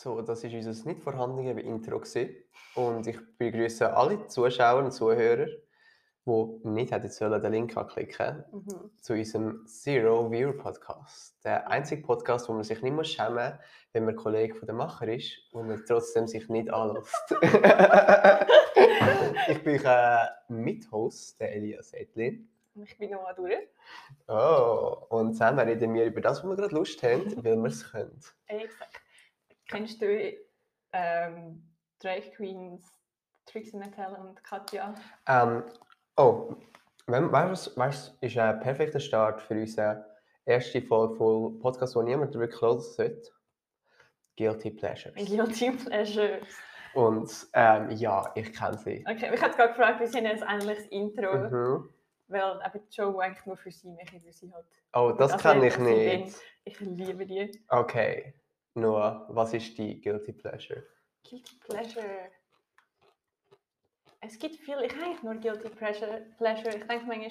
So, das war unser nicht vorhandenes Intro. Gewesen. Und ich begrüße alle Zuschauer und Zuhörer, die nicht hätten sollen den Link anklicken Mhm. zu unserem Zero Viewer Podcast. Der einzige Podcast, wo man sich nicht muss schämen muss, wenn man Kollege von der Macher ist und man trotzdem sich nicht anlässt. ich bin äh, Mithost, der Elias Edlin. Und Ich bin Noah durch. Oh, und zusammen reden wir über das, wo wir gerade Lust haben, weil wir es können. Exakt. Kennst du ähm, Drag Queens, Trixie Mattel und Katja? Ähm, oh, weißt du, was ist ein perfekter Start für unsere erste Folge von Podcast, wo niemand wirklich hören sollte? Guilty Pleasures. Guilty Pleasures. Und ähm, ja, ich kenne sie. Okay, ich habe gerade gefragt, wie sind jetzt eigentlich das Intro? Mhm. Weil eben die Show eigentlich nur für sie weil sie halt. Oh, das Also, kann ich nicht. Ich liebe die. Okay, Noah, was ist die Guilty Pleasure? Guilty Pleasure. Es gibt viel, ich habe eigentlich nur Guilty Pleasure. Pleasure. Ich denke manchmal,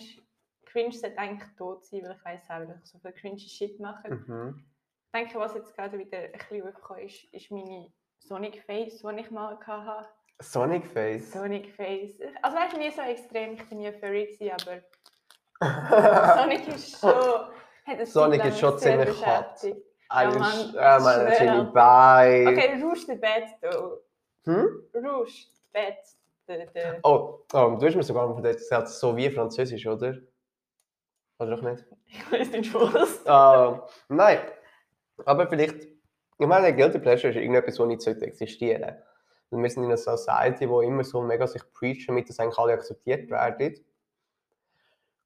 Cringe sollte eigentlich tot sein, weil ich weiß auch, dass ich so viel cringe Shit mache. Mhm. Ich denke, was jetzt gerade wieder ein bisschen aufgekommen ist, ist meine Sonic Face, die ich mal hatte. Sonic Face. Sonic Face. Also weißt du, nie so extrem, ich bin nie Furry, gewesen, aber Sonic ist schon... Sonic ist schon ziemlich hot. Mann, ja, man, schwer. schöne Beine. Okay, Rouge the though. Hm? Rouge the the... Oh, oh, du hast mir sogar erzählt, so wie Französisch, oder? Oder doch nicht? Ich weiß nicht, was. Ah, nein, aber vielleicht, ich meine, Guilty Pleasure ist irgendetwas, das nicht sollte existieren Weil wir sind in einer Society, wo immer so mega sich preachen, damit das eigentlich alle akzeptiert werden.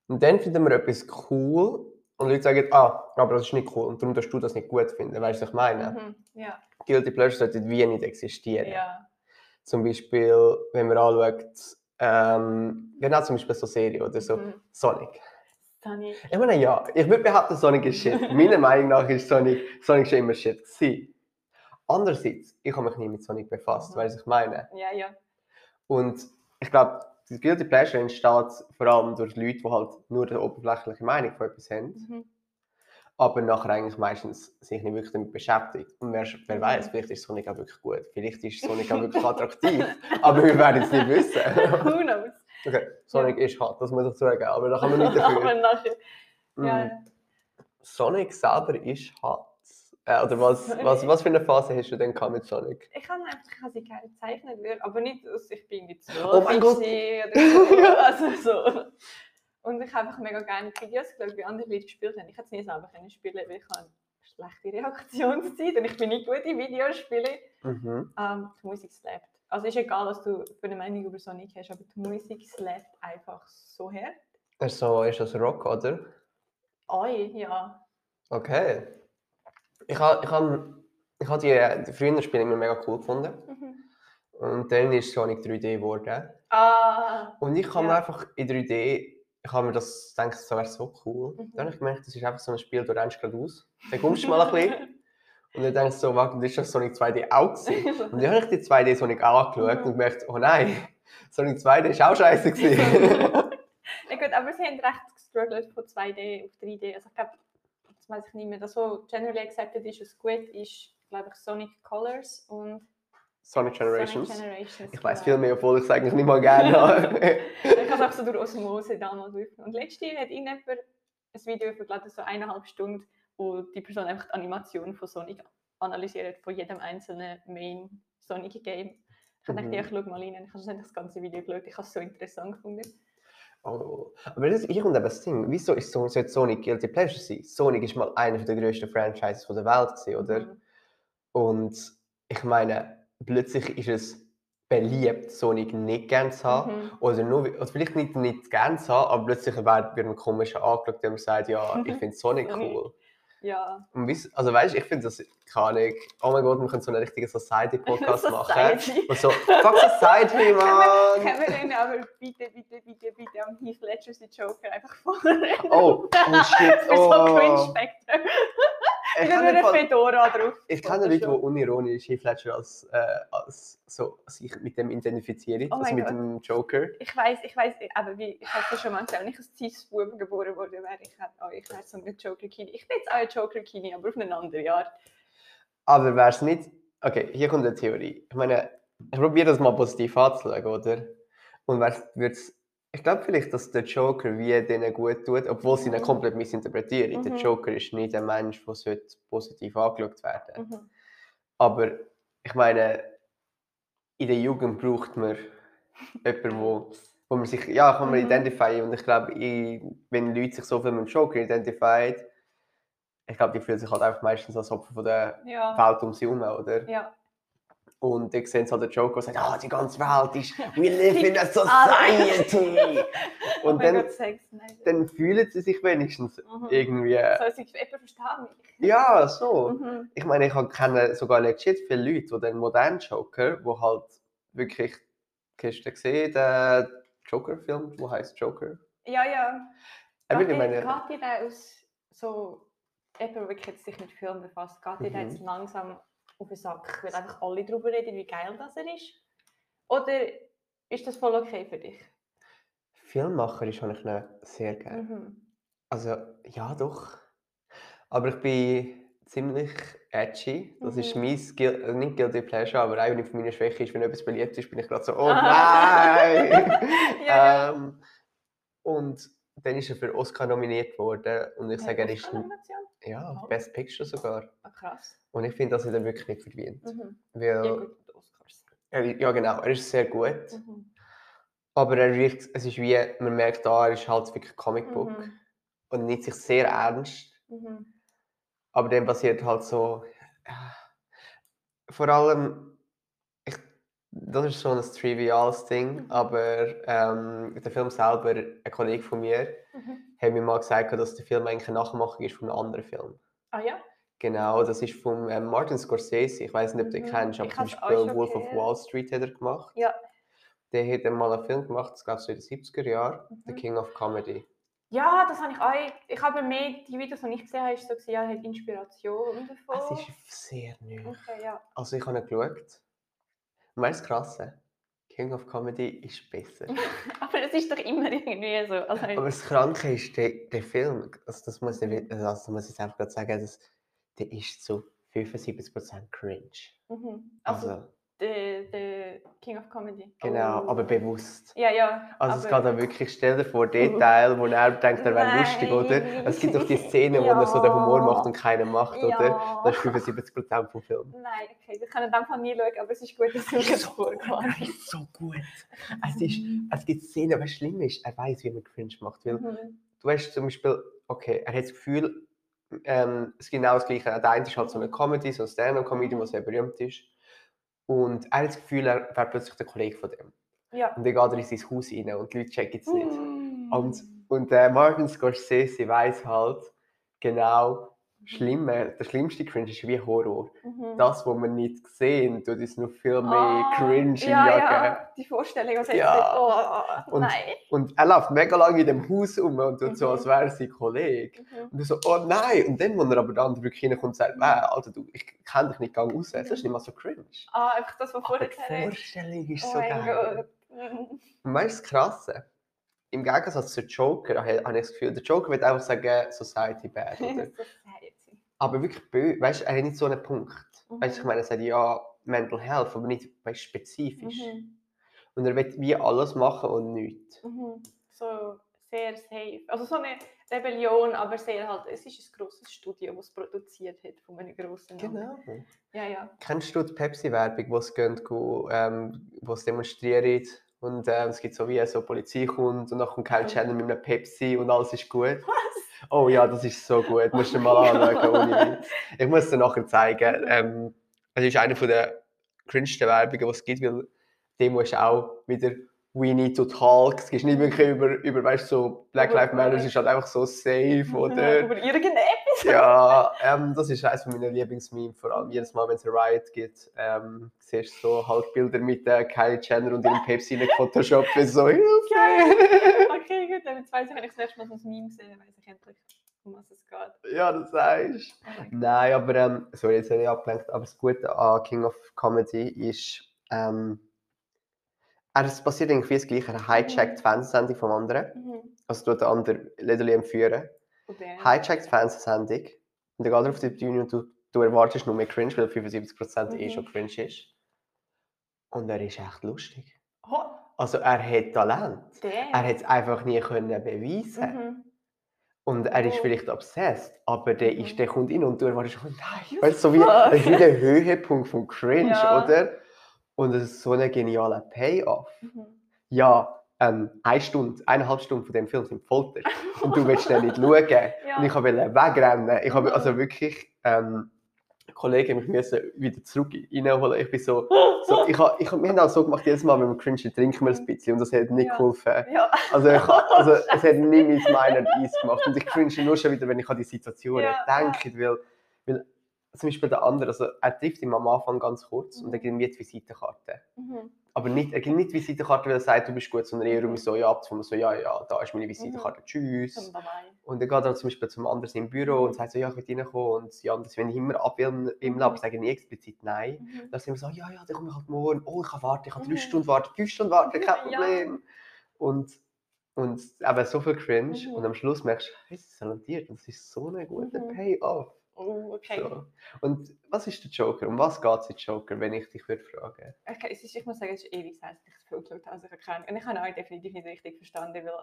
Und dann finden wir etwas cool und Leute sagen, ah, aber das ist nicht cool und darum darfst du das nicht gut finden. Weißt du, was ich meine? Mhm. Ja, Guilty Pleasure sollte wie nicht existieren. ja. Zum Beispiel, wenn man anschaut, ähm, genau zum Beispiel so Serie oder so, Mhm. Sonic. Sonic. Ich meine, ja, ich würde behaupten, Sonic ist Shit. Meiner Meinung nach ist Sonic, Sonic schon immer Shit gewesen. Andererseits, ich habe mich nie mit Sonic befasst, Mhm. weißt du, was ich meine? Ja, ja. Und ich glaube, das Guilty Pleasure entsteht vor allem durch Leute, die halt nur eine oberflächliche Meinung von etwas haben, Mhm. aber nachher eigentlich meistens sich nicht wirklich damit beschäftigt. Und wer, wer Mhm. weiß, vielleicht ist Sonic auch wirklich gut, vielleicht ist Sonic auch wirklich attraktiv, aber wir werden es nicht wissen. Who knows? okay, Sonic ist hart, das muss ich zugeben, aber da kann man nicht dafür. nachher. Ja. Sonic selber ist hart. Äh, oder was, was, was für eine Phase hast du denn gehabt mit Sonic? ich habe einfach, ich habe sie gerne gezeichnet, weil- aber nicht, dass ich bin nicht so Oh mein Gott. oder so. also so. Und ich habe einfach mega gerne Videos geschaut, wie andere Leute gespielt haben. Ich hätte es nie selber können spielen, weil ich habe schlechte Reaktionszeit und ich bin nicht gut in Videospielen. Mhm. Ähm, die Musik slappt. Also ist egal, was du für eine Meinung über Sonic hast, aber die Musik slappt einfach so her. Ist, so, ist das Rock, oder? Oi, ja. Okay. Ich habe ich hab, ich hab die, die früheren Spiele immer mega cool gefunden. Mhm. Und dann ist Sonic 3D geworden. Ah, Und ich habe mir Ja. einfach in 3D, ich habe mir das gedacht, das wäre so cool. Mhm. Dann habe ich gemerkt, das ist einfach so ein Spiel, du rennst gerade aus. Dann kommst du mal ein bisschen. Und dann denkst du so, warte, das ist das Sonic 2D auch gewesen. Und dann habe ich die 2D Sonic auch angeschaut Mhm. und gemerkt, oh nein, Sonic 2D ist auch scheiße gewesen. ja gut, aber sie haben recht gestruggelt von 2D auf 3D. Also ich glaube, weiß ich nicht mehr. Das, was generally accepted ist als gut, ist, glaube ich, Sonic Colors und Sonic Generations. Sonic Generations. Ich weiß genau. viel mehr, obwohl ich es eigentlich nicht mal gerne habe. Ich habe es auch so durch Osmose damals aufgenommen. Und letztes Jahr hat irgendjemand ein Video verglichen, so eineinhalb Stunden, wo die Person einfach die Animation von Sonic analysiert, von jedem einzelnen Main Sonic Game. Ich habe Mhm. gedacht, ja, ich schaue mal rein. Ich habe das ganze Video geschaut. Ich habe es so interessant gefunden. Oh. Aber das ist eben das Ding. Wieso ist so, sollte Sonic Guilty Pleasure sein? Sonic ist mal einer der grössten Franchises der Welt, gewesen, oder? Mhm. Und ich meine, plötzlich ist es beliebt, Sonic nicht gern zu haben. Mhm. Oder, nur, oder vielleicht nicht, nicht gern zu haben, aber plötzlich wird ein komischer angeschaut, der sagt, ja, ich finde Sonic. cool. Ja. Und weiss, also weißt, ich finde das, keine Ahnung, oh mein Gott, wir können so einen richtigen Society-Podcast machen. Society. Und so, fuck Society, Mann! Können wir denn aber bitte, bitte, bitte, bitte am Heath Ledger den Joker einfach vorrennen? Oh, oh shit, Für so oh. Ich kann habe eine Fedora drauf. Ich kenne Leute, die unironisch Ledger als, äh, als so, sich mit dem identifizieren, Oh also mit Gott. dem Joker. Ich weiß, ich weiß, aber wie, ich habe es schon mal gesagt, wenn ich als Cis-Bub geboren worden wäre, ich hätte, oh, ich wäre so ein Joker-Kini. Ich bin jetzt auch ein Joker-Kini, aber auf eine andere Art. Aber wäre es nicht Okay, hier kommt eine Theorie. Ich meine, ich probiere das mal positiv anzuschauen, oder? Und was wird's, ich glaube vielleicht, dass der Joker wie denen gut tut, obwohl sie ihn Mhm. komplett missinterpretieren. Der Mhm. Joker ist nicht ein Mensch, der sollte positiv angeschaut werden. Mhm. Aber ich meine, in der Jugend braucht man jemanden, wo, wo man sich, ja, kann man Mhm. identifizieren. Und ich glaube, wenn Leute sich so viel mit dem Joker identifizieren, ich glaube, die fühlen sich halt einfach meistens als Opfer von der Ja. Welt um sie herum, oder? Ja. Und ich sehe halt den Joker und sagt, ah, die ganze Welt ist, we live in a society. Oh und mein dann, dann fühlen sie sich wenigstens Mhm. irgendwie, So, sie jemand versteht mich. ja, so. Mhm. Ich meine, ich kenne sogar legit viele Leute, die den modernen Joker, wo halt wirklich, hast du gesehen, den Joker-Film, wo heißt Joker? Ja, ja. Ich würde ihr- meine, da aus so jemand, der wirklich jetzt sich mit Film befasst, da Mhm. jetzt langsam auf den Sack, weil einfach alle darüber reden, wie geil das er ist? Oder ist das voll okay für dich? Filmmacher ist habe ich sehr gerne. Mhm. Also, ja, doch. Aber ich bin ziemlich edgy. Das ist Mhm. mein, Gui- äh, nicht Guilty Pleasure, aber eine von meinen Schwächen ist, wenn etwas beliebt ist, bin ich gerade so, oh Ah. nein! Ja. ähm, und dann ist er für Oscar nominiert worden und ich sage, er ist ja, Oh. Best Picture sogar. Ah, krass. Und ich finde, dass er den wirklich nicht verdient. Mhm. Weil, Ja, gut, Oscars. er, ja, genau, er ist sehr gut. Mhm. Aber er wirkt, es ist wie, man merkt da, er ist halt wirklich Comic Book Mhm. und nimmt sich sehr ernst. Mhm. Aber dann passiert halt so. ja, Vor allem, das ist so ein triviales Ding, Mhm. aber ähm, der Film selber, ein Kollege von mir, Mhm. hat mir mal gesagt, dass der Film eigentlich eine Nachmachung ist von einem anderen Film. Ah ja? Genau, das ist von ähm, Martin Scorsese. Ich weiß nicht, ob du den Mhm, kennst, aber ich zum Beispiel Wolf of. Wall Street hat er gemacht. Ja. Der hat mal einen Film gemacht, das ich so in den 70er Jahren, The Mhm. King of Comedy. Ja, das habe ich auch. Ich habe mehr die Videos, die ich gesehen habe, ist so gesehen, ja, hat Inspiration davon. Es ist sehr neu. Okay, ja. Also ich habe ihn geschaut. Und weißt du, das Krasse? King of Comedy ist besser. Aber es ist doch immer irgendwie so. Also, Aber das Kranke ist, der, der Film, also das muss ich, also das muss ich einfach gerade sagen, das, der ist zu 75% cringe. mhm. also, Also, der, der King of Comedy. genau, Oh. aber bewusst. Ja, ja. Also es geht da wirklich, stell dir vor, den Teil, wo er denkt, er wäre lustig, oder? Es gibt doch die Szene, wo er so den Humor Ja. macht und keiner macht, oder? Ja. Das ist 75% vom Film. Nein, okay, wir können in dem Fall nie schauen, aber es ist gut, dass mir das vorgewarnt Er ist so gut. Es, ist, es gibt Szenen, was schlimm ist, er weiß, wie man cringe macht. Weil Mhm. du hast zum Beispiel, okay, er hat das Gefühl, ähm, es ist genau das Gleiche. Der eine ist halt so eine Comedy, so eine Stand-up-Comedy, die sehr berühmt ist. Und er hat das Gefühl, er wäre plötzlich der Kollege von dem. Ja. Und dann geht er in sein Haus rein und die Leute checken es nicht. Mm. Und, und äh, Martin Scorsese weiß halt genau, schlimme, der schlimmste Cringe ist wie Horror. Mhm. Das, was wir nicht sehen, tut uns noch viel mehr Ah, Cringe ja, jagen. ja, die Vorstellung, was Ja. jetzt oh, Und- nein. Und er läuft mega lange in dem Haus um und tut so, Mhm. als wäre er sein Kollege. Mhm. Und du so, oh nein! Und dann, wenn er aber dann wirklich reinkommt und sagt, nein, Alter, du, ich kenne dich nicht, gang raus. Das ist nicht mal so cringe. Ah, einfach das, was vorher die gesagt Vorstellung ist Oh so geil. Gott. Mhm. Und weißt du, das Krasse? Im Gegensatz zu Joker habe ich habe ich das Gefühl, der Joker wird einfach sagen, Society bad, oder? Aber wirklich weißt du, er hat nicht so einen Punkt. Weißt du, ich Mhm. meine, er sagt ja Mental Health, aber nicht weißt, spezifisch. Mhm. Und er wird wie alles machen und nichts. Mhm. So sehr safe. Also so eine Rebellion, aber sehr halt, es ist ein grosses Studio, das es produziert hat von einem grossen Namen. Genau. Ja, ja. Kennst du die Pepsi-Werbung, wo es gehen, ähm, wo es demonstrieren und ähm, es gibt so wie so Polizei kommt und dann kommt Kyle Mhm. Jenner mit einem Pepsi und alles ist gut. Oh ja, das ist so gut. Musst du dir mal Oh anschauen. Ich muss dir nachher zeigen. Ähm, es ist eine der cringesten Werbungen, die es gibt, weil Demo ist auch wieder We need to talk. Es geht nicht wirklich über, über weißt, so Black Lives Matter, es ist halt einfach so safe, oder? Über irgendetwas. Ja, ähm, das ist eines meiner Lieblingsmemes, vor allem jedes Mal, wenn es ein Riot gibt, ähm, siehst du so halt Bilder mit äh, Kylie Jenner und ihrem Pepsi in Photoshop, so Hilfe! Okay, gut, jetzt weiss ich, wenn ich das nächste Mal so ein Meme sehe, weiss ich endlich, um was es geht. ja, das sagst Oh du. Nein, aber, ähm, sorry, jetzt habe ich abgelenkt, aber das Gute an King of Comedy ist, ähm, er- es passiert irgendwie das Gleiche, er hijackt die Fernsehsendung vom anderen. Mhm. also tut der andere literally entführen, Und der- hijackt die Fernsehsendung und dann geht er auf die Bühne und tut du erwartest nur mehr Cringe, weil 75% eh Mhm. schon cringe ist. Und er ist echt lustig. Oh, Also er hat Talent. der. Er hat es einfach nie können beweisen. Mhm. Und er ist Oh. vielleicht obsessed, aber der, ist, Mhm. der kommt in und du erwartest, oh nein, weißt so wie, das ist wie der Höhepunkt vom Cringe, Ja. oder? Und es ist so ein genialer Payoff. Mhm. Ja, ähm, eine Stunde, eineinhalb Stunden von dem Film sind Folter. Und du willst den nicht schauen. Ja. Und ich wollte wegrennen. Ich habe Mhm. also wirklich, ähm, Kollegen mich müssen wieder zurück reinholen. Ich bin so, so ich hab, ich hab, wir haben auch so gemacht, jedes Mal, wenn wir cringe, trinken wir ein bisschen und das hat nicht Ja. geholfen. Ja. Also, ich, also es hat nie mein meiner Eis gemacht und ich cringe nur schon wieder, wenn ich an die Situation Ja, denke, weil, weil zum Beispiel der andere, also er trifft ihn am Anfang ganz kurz und er gibt ihm jetzt Visitenkarte. Mhm. Aber nicht, er nicht Visitenkarte, weil er sagt, du bist gut, sondern eher um so, ja, abzufangen, so, ja, ja, da ist meine Visitenkarte, tschüss. Bye bye. Und dann geht er zum Beispiel zum anderen im Büro und sagt so, ja, ich will reinkommen. Und die anderen, wenn ich immer abwählen im Lab, sagen nie explizit nein. Mhm. Dann sind wir so, ja, ja, dann komme ich halt morgen. Oh, ich kann warten, ich kann drei Mhm. Stunden warten, fünf Stunden warten, kein Ja. Problem. Und, und eben so viel Cringe. Mhm. Und am Schluss merkst du, hey, sie ist talentiert. Und das ist so ein guter Mhm. Payoff. Oh, okay. So. Und was ist der Joker? Um was geht es in Joker, wenn ich dich würde fragen? okay es ist, ich muss sagen, es ist ewig her, dass ich das Film geschaut habe. Also ich Ahnung. Und ich habe auch definitiv nicht richtig verstanden, weil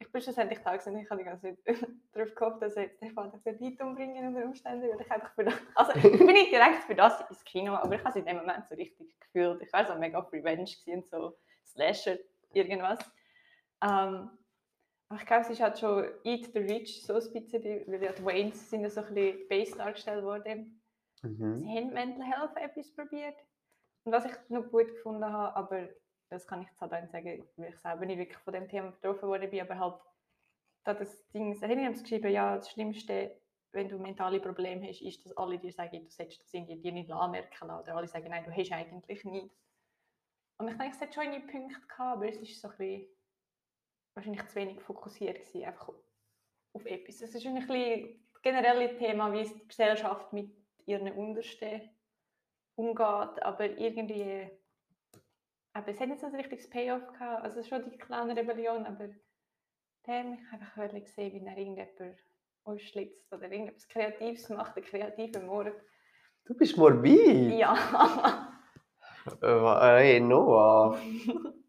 ich bin schlussendlich da und ich habe die ganze Zeit darauf gehofft, dass jetzt den Vater für Leute umbringen unter Umständen, weil ich einfach für das, also ich bin nicht direkt für das ins Kino, aber ich habe es in dem Moment so richtig gefühlt. Ich war so mega auf Revenge und so Slasher, irgendwas. Ähm, aber ich glaube, es ist halt schon Eat the Rich so ein bisschen, weil die Waynes sind ja so ein bisschen base dargestellt worden. Mhm. Sie haben Mental Health etwas probiert. Und was ich noch gut gefunden habe, aber das kann ich jetzt halt auch nicht sagen, weil ich selber nicht wirklich von dem Thema betroffen worden bin, aber halt, da das Ding, da haben sie geschrieben, ja, das Schlimmste, wenn du mentale Probleme hast, ist, dass alle dir sagen, du solltest das irgendwie dir nicht anmerken lassen. Oder alle sagen, nein, du hast eigentlich nicht. Und ich denke, es hat schon eine Punkte gehabt, aber es ist so ein bisschen, wahrscheinlich zu wenig fokussiert gewesen, einfach auf etwas. Es ist ein bisschen das generelle Thema, wie es die Gesellschaft mit ihren Untersten umgeht, aber irgendwie aber es hat nicht so ein richtiges Payoff gehabt, also schon die kleine Rebellion, aber der hat mich einfach wirklich gesehen, wie er irgendjemand ausschlitzt oder irgendetwas Kreatives macht, einen kreativen Mord. Du bist morbid. Ja. Äh, hey, Noah.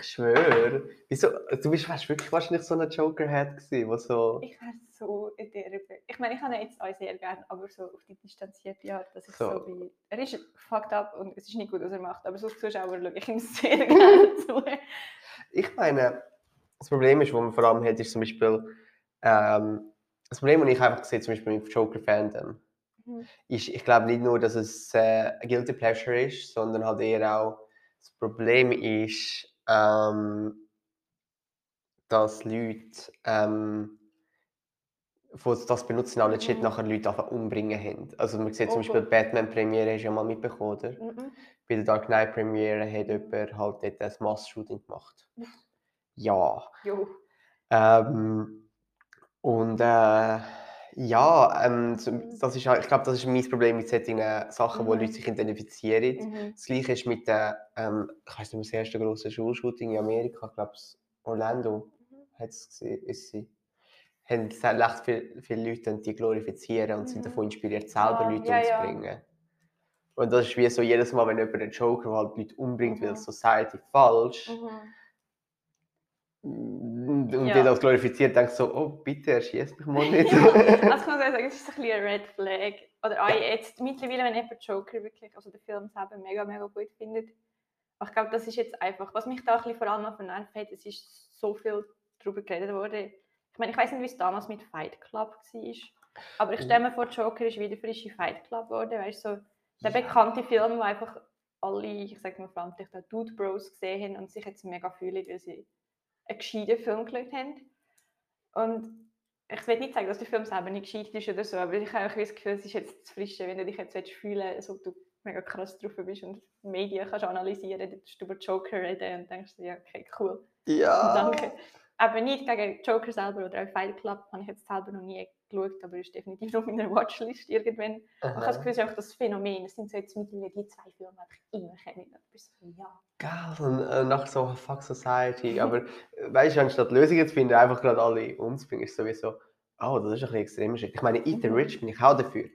Ich schwöre. Wieso? Du bist weißt, wirklich wahrscheinlich so ein Joker-Head gewesen, wo so... ich wäre so in der Ich meine, ich habe ihn jetzt auch sehr gerne, aber so auf die distanzierte Art, dass ich so, So. bin. Er ist fucked up und es ist nicht gut, was er macht, aber so als Zuschauer schaue ich ihm sehr gerne zu. Ich meine, das Problem ist, was man vor allem hat, ist zum Beispiel... Ähm, das Problem, das ich einfach sehe, zum Beispiel mit Joker-Fandom, Mhm. ist, ich glaube nicht nur, dass es äh, ein Guilty Pleasure ist, sondern halt eher auch, das Problem ist, ähm, dass Leute ähm, die das benutzen, auch legit Mhm. nachher Leute einfach umbringen haben. Also man sieht Oh zum Beispiel die. Batman-Premiere, hast du ja mal mitbekommen, oder? Mhm. Bei der Dark Knight-Premiere hat jemand halt dort ein Mass-Shooting gemacht. Ja. Jo. Ähm, und äh, ja, ähm, Mhm. das ist, halt- ich glaube, das ist mein Problem mit solchen Sachen, wo Mhm. Leute sich identifizieren. Mhm. Das gleiche ist mit der, ähm, ich weiß nicht das erste große Schulshooting in Amerika, ich glaube, Orlando Mhm. hat es gesehen, ist sie. Haben sehr recht viele, viele Leute die glorifizieren und sind Mhm. davon inspiriert, selber Ah, Leute ja, ja. umzubringen. Und das ist wie so jedes Mal, wenn jemand einen Joker halt Leute umbringt, weil Mhm. Society falsch Mhm. Und Ja. die das glorifiziert, denkst du so, oh bitte, erschieß mich mal nicht. Ja, also muss auch sagen, es ist ein bisschen ein Red Flag. Oder auch jetzt mittlerweile, wenn jemand Joker wirklich, also den Film selber mega, mega gut findet. Aber ich glaube, das ist jetzt einfach, was mich da ein bisschen vor allem noch vernervt hat, es ist so viel darüber geredet worden. Ich meine, ich weiß nicht, wie es damals mit Fight Club war. Aber ich stelle mir vor, Joker ist wieder frische Fight Club geworden. Weißt du, so der bekannte Film, wo einfach alle, ich sage mal vor allem die Dude Bros gesehen haben und sich jetzt mega fühlen, weil sie einen gescheiten Film geschaut haben. Und ich will nicht sagen, dass der Film selber nicht gescheit ist oder so, aber ich habe auch das Gefühl, es ist jetzt zu frisch, wenn du dich jetzt willst fühlen willst, als ob du mega krass drauf bist und Medien kannst analysieren, dann tust du über Joker reden und denkst dir, ja, okay, cool, ja. danke. Aber nicht gegen Joker selber oder auch Fight Club, habe ich jetzt selber noch nie geschaut, aber ist definitiv auf meiner Watchlist irgendwann. Und ich habe das Aha. Gefühl, es ist einfach das Phänomen, es sind so jetzt mittlerweile die zwei Filme, die ich immer kenne. Und bist so, ja. Geil, und äh, nach so Fuck Society. Aber äh, weißt du, anstatt Lösungen zu finden, einfach gerade alle umzubringen, ist sowieso, oh, das ist ein bisschen extrem. Ich meine, Eat the Mhm. Rich bin ich auch dafür.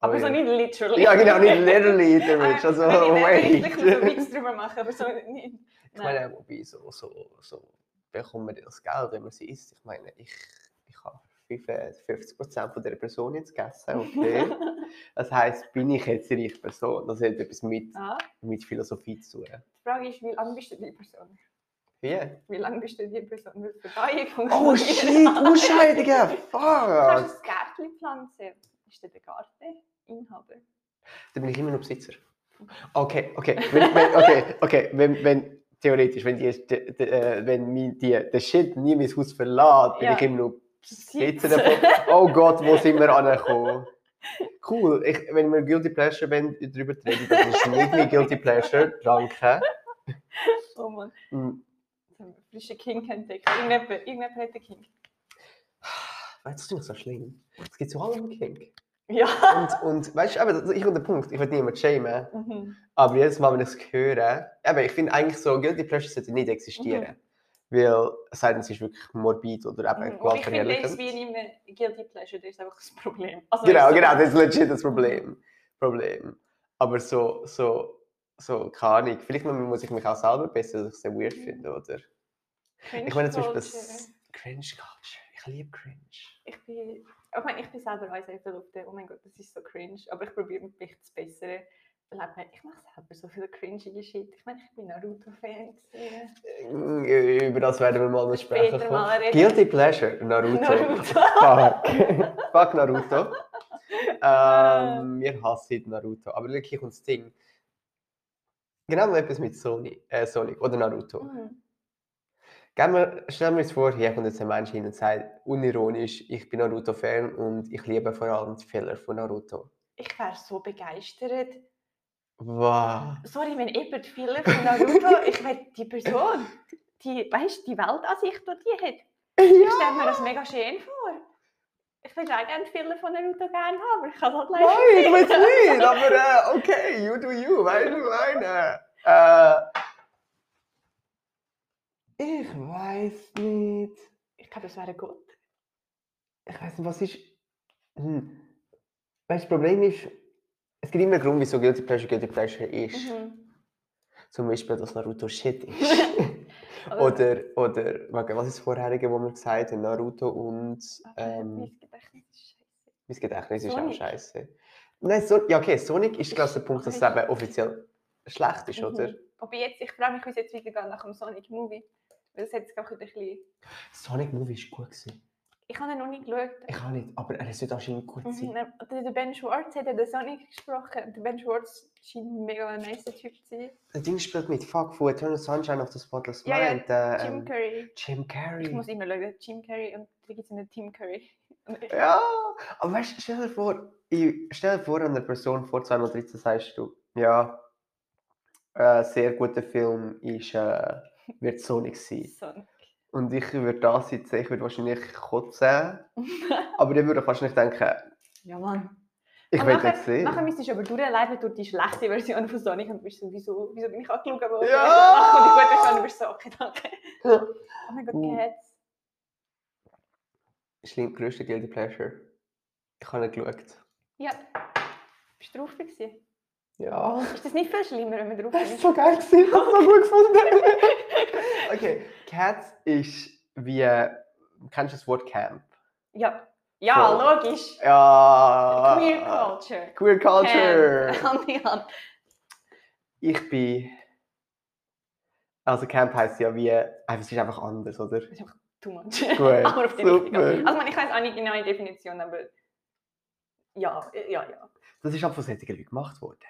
Aber so ja. nicht literally. Ja, genau, nicht literally Eater Rich. Also, Wenn ich wait. wirklich so Witz drüber machen, aber so nicht. Ich meine, wobei, so, so, so bekommt man das Geld, wenn man sie isst. Ich meine, ich, ich habe 55% von dieser Person jetzt gegessen, okay? Das heisst, bin ich jetzt die reiche Person? Das hat etwas mit, mit Philosophie zu tun. die Frage ist, wie lange bist du die Person? Wie? Wie lange bist du die Person? Weil Verdauung Oh shit, Ausscheidungen! Du kannst Fuck! ein Gärtchen pflanzen. Ist der der Garteninhaber? Da bin ich immer noch Besitzer. Okay, okay, wenn, wenn, okay, okay, wenn, wenn, theoretisch, wenn, die, die, die, äh, wenn die, der Shit nie mein Haus verlässt, bin Ja. ich immer noch Davon. Oh Gott, wo sind wir angekommen? Cool, ich, wenn wir Guilty Pleasure darüber reden, das ist nicht mein Guilty Pleasure, danke. Oh Mann, jetzt wir frische King entdeckt. Irgendjemand, irgendjemand hat den King. Weißt du, das ist nicht so schlimm. Es gibt so allem King. Ja. Und, und weißt du, eben, ich und der Punkt, ich will niemanden schämen. Mhm. Aber jedes Mal, wenn ich es höre, eben, ich finde eigentlich so, Guilty Pleasure sollte nicht existieren. Weil es sei denn, es ist wirklich morbid oder eben Mhm. Ich finde, das wie nicht mehr Guilty Pleasure, das ist einfach das Problem. Also, Genau, so- genau, das ist legit das Problem. Problem. Aber so, so, so, keine Ahnung, vielleicht muss ich mich auch selber besser, dass ich es sehr weird finde, oder? Ich meine zum Beispiel Cringe das Cringe Culture. Ich liebe Cringe. Ich bin, ich meine, ich bin selber auch sehr der, oh mein Gott, das ist so cringe, aber ich probiere mich zu bessern. Leben. Ich mache selber so viel cringige Shit. Ich meine, ich bin Naruto-Fan. Äh, Über das werden wir mal noch sprechen. Mal. Guilty Pleasure, Naruto. Naruto. Fuck. Fuck Naruto. Ähm, wir hassen Naruto. Aber wirklich das Ding. Genau noch etwas mit Sony, äh, Sonic oder Naruto. Mhm. Wir, stellen wir uns vor, hier kommt jetzt ein Mensch hin und sagt, unironisch, ich bin Naruto-Fan und ich liebe vor allem die Fehler von Naruto. Ich wäre so begeistert. Wow. Sorry, wenn jemand viele von Naruto, ich will die Person, die, weißt die Weltansicht, die die hat. Ich stelle mir das mega schön vor. Ich würde auch gerne viele von Naruto gerne haben, aber ich kann es halt leider Nein, ich will es nicht, aber äh, okay, you do you, weißt du, meine? Äh, ich weiß nicht. Ich glaube, das wäre gut. Ich weiß nicht, was ist. Hm. Weißt du, das Problem ist, es gibt immer einen Grund, wieso Guilty Pleasure Guilty Pleasure ist. Mhm. Zum Beispiel, dass Naruto Shit ist. oder, oder, warte, was ist das vorherige, wo wir gesagt haben? Naruto und. Ähm, Mein Gedächtnis ist scheiße. mein Gedächtnis ist auch scheiße. Nein, so, ja, okay, Sonic ist, glaube ich, der Punkt, dass es eben offiziell schlecht ist, oder? Mhm. Wobei jetzt, ich frage mich, wie es jetzt weitergeht nach dem Sonic Movie. Weil es jetzt, glaube ich, ein bisschen... Sonic Movie ist gut gewesen. Ich habe ihn noch nicht geschaut. Ich auch nicht, aber er sollte anscheinend gut Mhm. sein. Der der Ben Schwartz hat ja den Sonic gesprochen. Der Ben Schwartz scheint ein mega ein nice Typ zu sein. Das Ding spielt mit Fuck von Eternal Sunshine of the Spotless Ja, ja, Mind. äh, Jim ähm, Curry. Jim Ich Carrey. muss immer schauen, Jim Curry und da gibt es einen Tim Curry. Ich- Ja, aber weißt du, stell dir vor, ich stell dir vor, einer Person vor 2013 sagst du, ja, ein sehr guter Film ist, äh, wird Sonic sein. Sonic. Und ich würde da sitzen, ich würde wahrscheinlich kotzen, aber ich würde wahrscheinlich denken, ja, Mann. ich will das sehen. nachher müsstest du aber durchleiten durch die schlechte Version von Sonic und bist so, wieso, wieso bin ich angeschaut worden? Ja! Und die gute Version bist so, okay, danke. Oh mein Gott, Uh. Cats. Schlimm, größte Guilty Pleasure. Ich habe nicht geschaut. Ja. Bist du drauf gewesen? Ja. Ist das nicht viel schlimmer, wenn man drauf Das ist ist? so geil gewesen, ich habe so gut gefunden. okay, Cats ist wie, kennst du das Wort Camp? Ja. Ja, Voll. logisch. Ja. Queer Culture. Queer Culture. Hand in Hand. Ich bin, also Camp heisst ja wie, einfach, es ist einfach anders, oder? Das ist einfach too much. Gut, aber auf die richtige. Also, man, ich weiß auch nicht genau die Definition, aber ja, ja, ja. Das ist auch von solchen Leuten gemacht worden.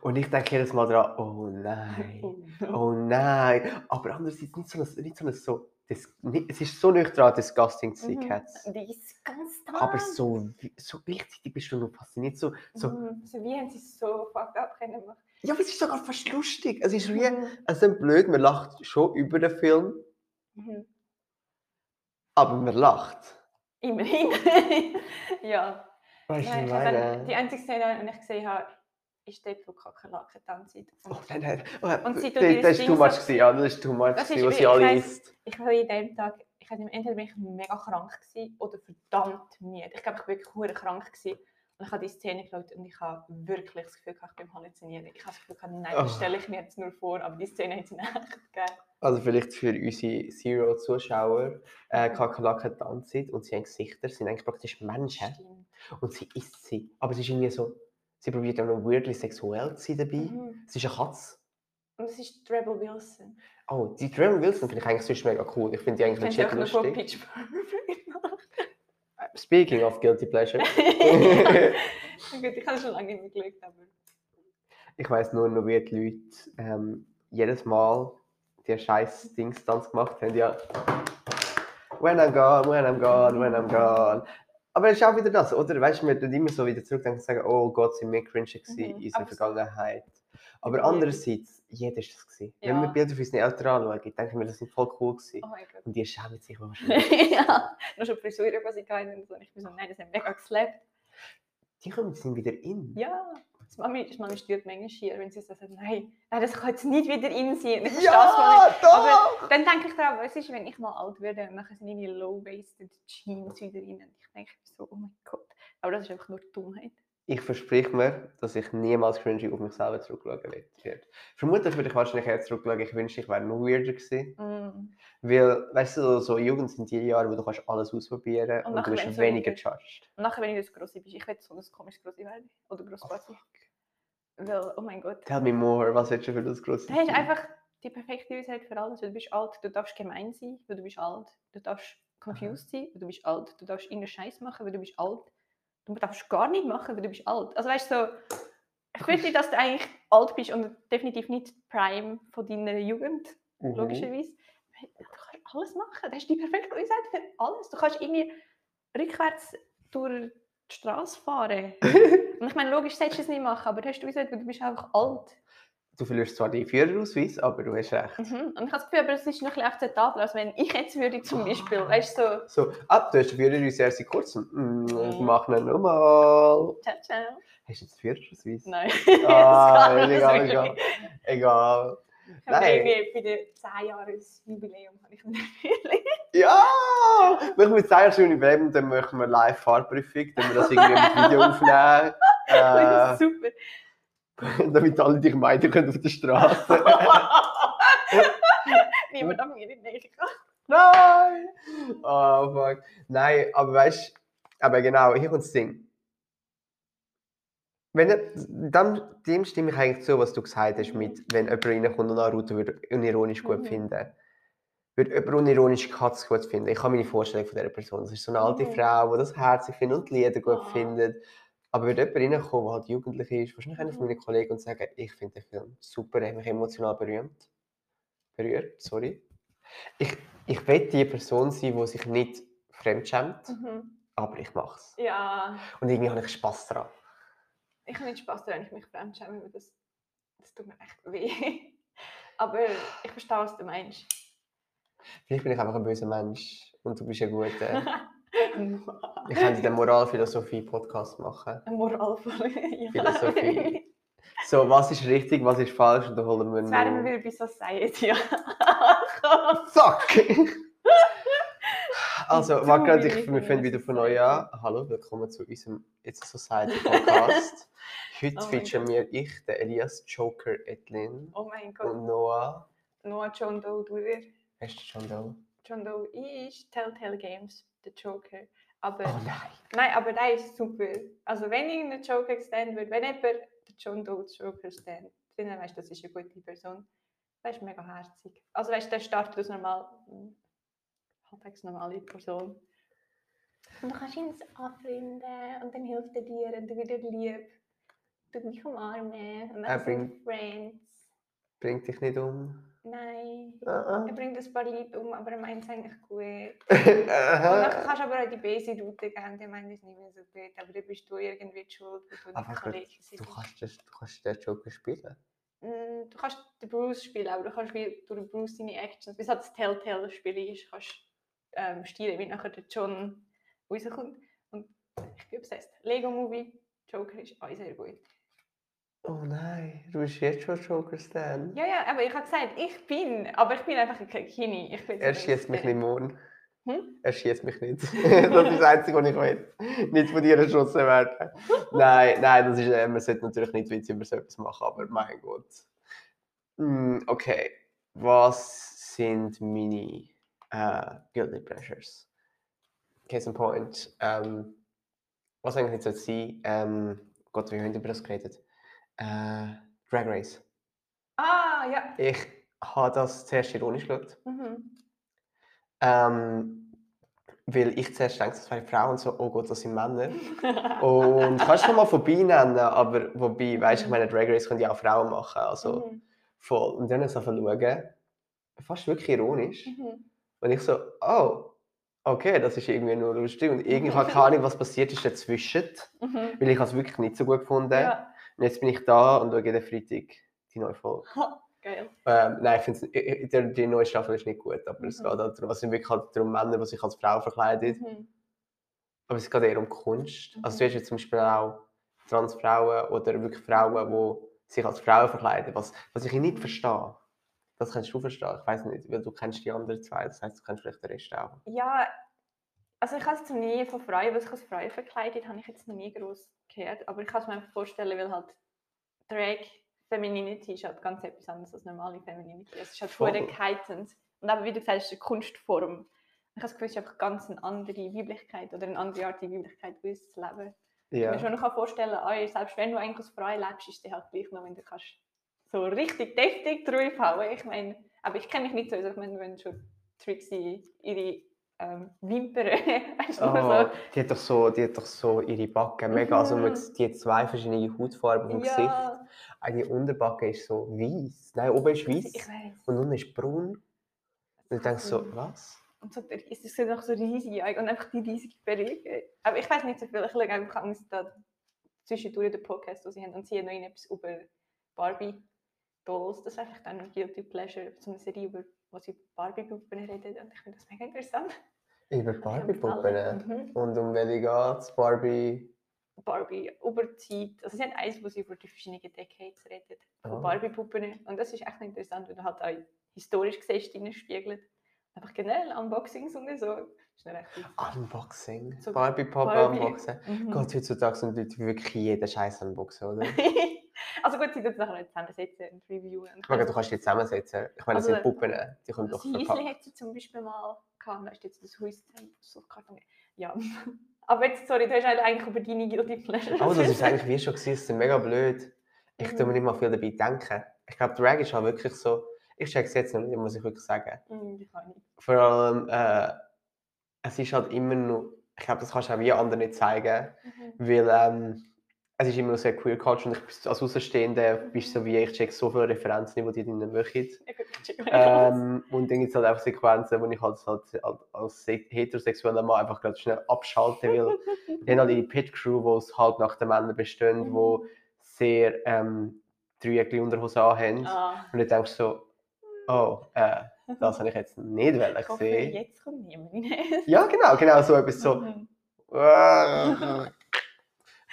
Und ich denke jedes Mal dran, oh nein, oh nein. Aber andererseits nicht so ein, nicht so, ein, so das, nicht, es ist so nicht dran, disgusting zu sein, Mhm. Cats. Die ist ganz Aber so, so gleichzeitig bist du noch fasziniert. So, so, Mhm. so wie haben sie es so fucked up können machen. ja, aber es ist sogar fast lustig. Es ist wie, Mhm. also blöd, man lacht schon über den Film, Mhm. aber man lacht. Immerhin. ja. Weißt du, Nein, ich meine? die einzige Szene, die ich gesehen habe, ist dort, wo Kakerlaken tanzen. Oh nein, nein. Oh, Und sie das, tut ihr das ist too much gewesen. Ja, das ist too much Das gewesen, was sie alle ich weiss- isst. Ich war in dem Tag, ich hatte entweder bin ich mega krank gewesen oder verdammt müde. Ich glaube, ich war wirklich hure krank gewesen. Und ich habe die Szene geschaut und ich habe wirklich das Gefühl, gehabt, ich bin halluzinieren. Ich habe das Gefühl, gehabt, nein, Oh. das stelle ich mir jetzt nur vor, aber die Szene hat es in echt gegeben. Also vielleicht für unsere Zero-Zuschauer, äh, Kakerlaken tanzen und sie haben Gesichter, sind eigentlich praktisch Menschen Stimmt. und sie isst sie. Aber es ist irgendwie so, sie probiert auch noch weirdly sexuell zu sein dabei. Mhm. Es ist eine Katze. Und es ist Rebel Wilson. Oh, die Trevor Wilson finde ich eigentlich sonst mega cool. Ich finde die Ich eigentlich legit lustig. Pitch Perfect. Speaking of Guilty Pleasure. ja. Gut, ich habe schon lange nicht geschaut, aber... ich weiß nur noch, wie die Leute ähm, jedes Mal die scheiß Dingstanz gemacht haben. Ja. When I'm gone, when I'm gone, when I'm gone. Aber es ist auch wieder das, oder? Weißt du, wir tun immer so wieder zurückdenken und sagen, oh Gott, sind wir cringe gewesen Mhm, in unserer Vergangenheit. Aber Ja. andererseits, jeder ist das gewesen. Wenn wir Ja. Bilder von unseren Eltern anschauen, denken wir, das sind voll cool gewesen. Oh mein Gott. Und die schämen sich wahrscheinlich. ja, noch schon Frisuren, was ich hatte und so. Ich bin so, nein, das hat mega geslappt. die kommen, sind wieder in. Ja, das Mami, das Mami stört manchmal schier, wenn sie so sagt, nein, nein, das kann jetzt nicht wieder in sein. Ich voll nicht. doch! Dann denke ich daran, was ist, wenn ich mal alt werde und nachher sind irgendwie low-waisted Jeans wieder rein. Und ich denke so, oh mein Gott. Aber das ist einfach nur Dummheit. Ich verspreche mir, dass ich niemals cringy auf mich selber zurückschauen werde. Vermutlich würde ich wahrscheinlich eher zurückschauen, ich wünschte, ich wäre noch weirder gewesen. Mm. Weil, weißt du, so- so Jugend sind die Jahre, wo du kannst alles ausprobieren Und und, nachher, du bist so weniger wieder- judged. Und nachher, wenn ich das Grosse bin, ich will so ein komisches Grosse werden. Oder Grossparty. Weil, oh mein Gott. Tell me more, was hättest du für das grosse Du hast einfach die perfekte Weisheit für alles. weil Du bist alt, du darfst gemein sein, weil du bist alt. Du darfst confused sein, weil du bist alt. Du darfst irgendeinen Scheiß machen, weil du bist alt. Du darfst gar nicht machen, weil du bist alt. Also weißt du, so, ich finde, dass du eigentlich alt bist und definitiv nicht Prime von deiner Jugend, Mhm. logischerweise. Du kannst alles machen. Du hast die perfekte Weisheit für alles. Du kannst irgendwie rückwärts durch die Straße fahren. und ich meine, logisch solltest du es nicht machen, aber du hast Weisheit, weil du bist einfach alt. Du verlierst zwar den Führerausweis, aber du hast recht. Mhm. Und ich habe das Gefühl, aber es ist noch ein bisschen akzeptabel, als wenn ich jetzt würde zum Beispiel, weißt du, so, So, ab, du hast den Führerausweis erst seit kurzem. Mm, ich Mhm. mache ihn nochmal. ciao, ciao. Hast du jetzt den Führerausweis? Nein. Ah, Das egal, egal. Egal. Ich habe irgendwie bei der 10 Jahres Jubiläum habe ich natürlich. Ja! Wir zwei Stunden Leben, dann machen wir live Fahrprüfung, dann wir das irgendwie mit Video aufnehmen. Das Äh, ist super. damit alle dich meiden können auf der Straße. Niemand an mir in die Nähe. Nein! Oh fuck. Nein, aber weißt du, aber genau, hier kommt das Ding. Wenn dann, dem stimme ich eigentlich zu, was du gesagt hast, mit, wenn jemand reinkommt und Naruto würde unironisch gut Mhm. finden. Würde jemand unironisch Katz gut finden. Ich habe meine Vorstellung von dieser Person. Das ist so eine alte Mhm. Frau, die das herzig findet und die Lieder gut Ah. findet. Aber würde jemand reinkommen, der halt jugendlich ist, wahrscheinlich einer von Mhm. meinen Kollegen und sagen, ich finde den Film super, er hat mich emotional berühmt. Berührt, sorry. Ich, ich will die Person sein, die sich nicht fremdschämt, Mhm. aber ich mache es. Ja, Und irgendwie habe ich Spass daran. Ich habe nicht Spaß daran, wenn ich mich fremdschäme, weil das, das tut mir echt weh. Aber ich verstehe, was du meinst. Vielleicht bin ich einfach ein böser Mensch und du bist ein guter. Ich könnte den Moralphilosophie-Podcast machen. Eine Moralvolle. Ja. Philosophie. So, was ist richtig, was ist falsch? Und da holen wir Jetzt wären wir wieder bei Society. Fuck! Also, Du warte ich, wir fangen der wieder von neu an. Hallo, willkommen zu unserem It's a Society Podcast. Heute Oh featuren wir ich, der Elias Joker Edlin Oh mein Gott. und Noah. Noah John Doe, du wieder. Hast du schon da? John Doe ist Telltale Games, der Joker. Aber, Oh nein! nein, aber der ist super. Also wenn ich einen Joker stand würde, wenn jemand den John Doe Joker stand, dann weißt du, das ist eine gute Person. Der ist mega herzig. Also weißt du, der startet aus normal, hm, halbwegs normale Person. Und du kannst ihn anfreunden und dann hilft er dir und du wieder lieb. Du dich umarmen und dann sind bringt- Friends. Bringt dich nicht um. Nein. Ah, Er bringt ein paar Leute um, aber er meint es eigentlich gut. ah. Und dann kannst du aber auch die basic Route geben, der meint es nicht mehr so gut. Aber dann bist du irgendwie die schuld, weil du Aber nicht sind. du kannst, das, du kannst den Joker spielen. Mm, Du kannst den Bruce spielen, aber du kannst wie durch den Bruce deine Actions, bis halt das Telltale-Spiel ist, kannst ähm, steuern, wie nachher der John rauskommt. Und ich es heißt Lego Movie, Joker ist auch sehr gut. Oh nein, du bist jetzt schon Joker-Stan. Ja, ja, aber ich habe gesagt, ich bin, aber ich bin einfach ein Kini. Ich bin Er schießt mich nicht morgen. Hm? Er schießt mich nicht. das ist das Einzige, was ich will. Nicht von dir erschossen werden. Nein, nein, das ist, äh, man sollte natürlich nicht Witze über so etwas machen, aber mein Gott. Hm, okay, was sind meine äh, Guilty Pleasures? Case in point. Ähm, was eigentlich nicht sollte sein, ähm, Gott, wie haben wir über das geredet? Äh, Drag Race. Ah, ja. Ich habe das zuerst ironisch geschaut. Mhm. Ähm, weil ich zuerst denke, das wären Frauen und so, oh Gott, das sind Männer. Und kannst du mal vorbei nennen, aber wobei, weißt du, ich meine, Drag Race können ja auch Frauen machen, also Mhm. voll. Und dann so schauen, fast wirklich ironisch. Mhm. Und ich so, oh, okay, das ist irgendwie nur lustig. Und irgendwie habe ich keine Ahnung, was passiert ist dazwischen, Mhm. weil ich es wirklich nicht so gut gefunden. Ja, Und jetzt bin ich da und schaue jeden Freitag die neue Folge. geil. Ähm, nein, ich finde die, die neue Staffel ist nicht gut, aber es Mhm. geht halt darum, es sind wirklich halt darum Männer, die sich als Frau verkleiden. Mhm. Aber es geht eher um Kunst. Also Mhm. du hast jetzt zum Beispiel auch Transfrauen oder wirklich Frauen, die sich als Frauen verkleiden. Was, was ich nicht verstehe. Das kannst du verstehen. Ich weiß nicht, weil du kennst die anderen zwei. Das heißt, du kennst vielleicht den Rest auch. Ja, also ich habe es noch nie von Frauen, was ich als Frau verkleidet habe ich jetzt noch nie groß gehört, aber ich kann es mir einfach vorstellen, weil halt Drag Femininity ist halt ganz etwas anderes als normale Femininity. Es ist halt Voll. vorher geheitent. Und aber wie du gesagt hast, es eine Kunstform. Ich habe das Gefühl, es ist einfach ganz eine andere Weiblichkeit oder eine andere Art, die Weiblichkeit bei uns zu leben. Ich Ja. mir schon noch vorstellen kann, selbst wenn du eigentlich als Frau lebst, ist es halt gleich noch, wenn du kannst so richtig deftig draufhauen. Ich meine, aber ich kenne mich nicht so, also ich meine, wenn schon Trixie ihre ähm, Wimpern, weißt du, Oh, die, hat doch so, die hat doch so ihre Backen mega. Also man, Mhm. die hat zwei verschiedene Hautfarben so. im Gesicht. Ja, Eine Unterbacke ist so weiß. Nein, oben ist ich weiß und unten ist braun. Und ich denke so, Mhm. was? Und so, es sieht auch so riesig und einfach die riesige Belege. Aber ich weiß nicht so viel, ich schaue einfach an da zwischendurch den Podcast, den sie haben und sie haben noch etwas über Barbie Dolls. Das ist einfach dann ein Guilty Pleasure, so eine Serie, über wo sie über Barbie-Puppen reden und ich finde das mega interessant. Über. Barbie-Puppen. Mhm. Und um welche geht's? Barbie. Barbie über die Zeit. Also sie haben eins, wo sie über die verschiedenen Decades reden, von Ah. Barbie-Puppen. Und das ist echt interessant, weil du halt auch historisch gesehen spiegelt. Einfach generell Unboxings und so. Das ist. Unboxing. So Barbie Pop Barbie. Unboxing. Mhm. Gott, heutzutage sind Leute wirklich jeden Scheiß unboxen, oder? also gut, sie tun es nachher nicht zusammensetzen und reviewen. Ich meine, du kannst die zusammensetzen. Ich meine, das Also, sind Puppen, die können doch Das Häuschen verpackt. hat sie zum Beispiel mal gehabt. Da ist jetzt das Häuschen, so Karton. Ja. Aber jetzt, sorry, du hast eigentlich über deine Guilty Pleasure. Oh, das ist eigentlich wie schon gewesen, das ist mega blöd. Ich tue mir Mhm. nicht mal viel dabei denken. Ich glaube, Drag ist halt wirklich so. Ich check es jetzt noch nicht, muss ich wirklich sagen. Hm, ich weiß nicht. Vor allem, äh, es ist halt immer noch. Ich glaube, das kannst du auch wie anderen nicht zeigen. Mhm. Weil ähm, es ist immer noch sehr queer culture und ich als Außenstehender bist so wie ich check so viele Referenzen, die die drin mal. Ähm, und dann gibt es halt einfach Sequenzen, wo ich halt, halt, halt als se- heterosexueller Mann einfach gerade schnell abschalte will. Dann halt die Pit Crew, wo es halt nach den Männern bestehen, wo sehr ähm, Dreieckli Unterhose anhaben. Ah, Und dann denkst du so, oh, äh, das habe ich jetzt nicht wollen ich hoffe, gesehen. jetzt kommt niemand. Ja, genau, genau so etwas so.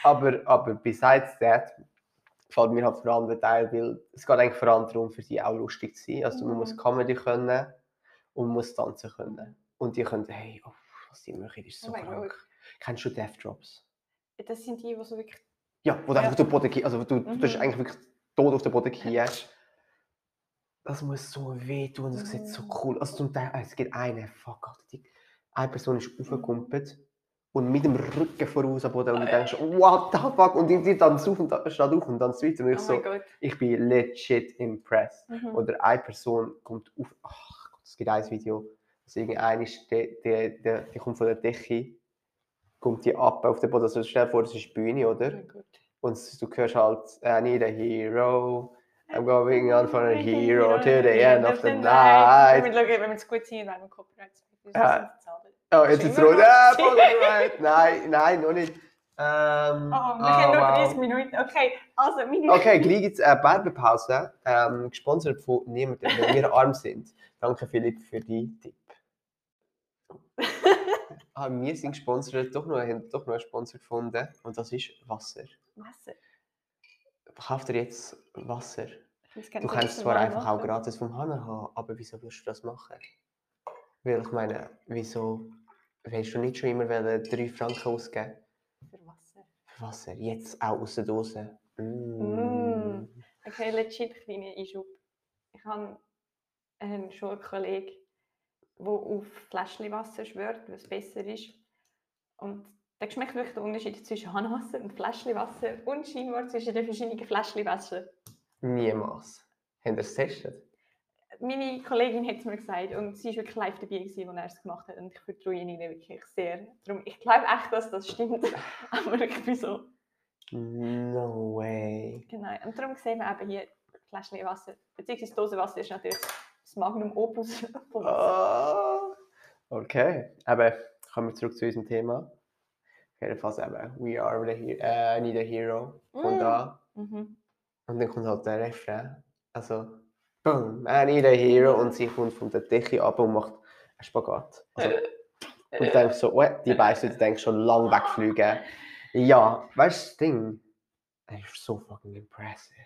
Mhm. aber, aber besides that gefällt mir halt vor allem der Teil, weil es geht eigentlich vor allem darum, für die auch lustig zu sein. Also man muss Mhm. Comedy können und man muss tanzen können. Und die können, hey, oh, was die machen, ist so Oh krank. Kennst du Death Drops? Das sind die, die so wirklich. Ja, wo du Ja. einfach auf den Boden gehst, also du, du Mhm. eigentlich wirklich tot auf den Boden gehst. Das muss so weh tun, das sieht so Mhm. cool aus. Zum Teil, es gibt eine, fuck, Alter, die, eine Person ist aufgekumpelt und mit dem Rücken voraus am Boden und du denkst, what the fuck, und die, die tanzt auf und steht auf und tanzt weiter und ich Oh so, ich bin legit impressed. Mhm. Oder eine Person kommt auf, ach Gott, es gibt ein Video, dass irgendeine ist, die, die, die, die kommt von der Decke, kommt die ab auf den Boden, also stell dir vor, das ist die Bühne, Oh oder? Gott. Und du hörst halt, I need a hero, I'm going on for a hero to the end of the night. wenn wir es gut sehen, dann Copyright. Ja. Oh, jetzt ist es rot. Ah. Nein, nein, noch nicht. Ähm, Oh, wir ah, haben nur wow. 30 Minuten. Okay, also meine. Okay, gleich gibt es eine Werbepause, ähm, gesponsert von niemandem, weil wir arm sind. Danke Philipp für die Tipp. ah, wir sind gesponsert, doch noch, haben doch noch einen Sponsor gefunden und das ist Wasser. Wasser. Kauf dir jetzt Wasser. Du kannst zwar einfach auch machen. gratis vom Hanna haben, aber wieso willst du das machen? Weil ich meine, wieso willst du nicht schon immer wollen 3 Franken ausgeben Für Wasser. für Wasser? Jetzt auch aus der Dose. Mm. Mm. Okay, legit kleiner Einschub. Ich habe einen Schulkollegen, der auf Fläschchenwasser schwört, was besser ist. Und da schmeckt wirklich der Unterschied zwischen Hahnwasser und Fläschchenwasser und scheinbar zwischen den verschiedenen Fläschchenwasser. Niemals. Haben ihr es getestet? Meine Kollegin hat es mir gesagt und sie war wirklich live dabei, gewesen, als er es gemacht hat. Und ich vertraue ihnen wirklich sehr. Darum, ich glaube echt, dass das stimmt. Aber ich bin so. No way. Genau. Und darum sehen wir eben hier Fläschchen Wasser. Beziehungsweise Dosenwasser ist natürlich das Magnum Opus von Wasser. Ah. Okay, aber kommen wir zurück zu unserem Thema. Jedenfalls eben, we are the he äh, need a hero. Und Mm. da. Mhm. Und dann kommt halt der Refrain. Also, boom, I a hero. Und sie kommt von der Decke ab und macht einen Spagat. Also, und ich denke so, oh, die beiden Leute denken schon lang wegfliegen. Ja, weißt du, das Ding, er ist so fucking impressive.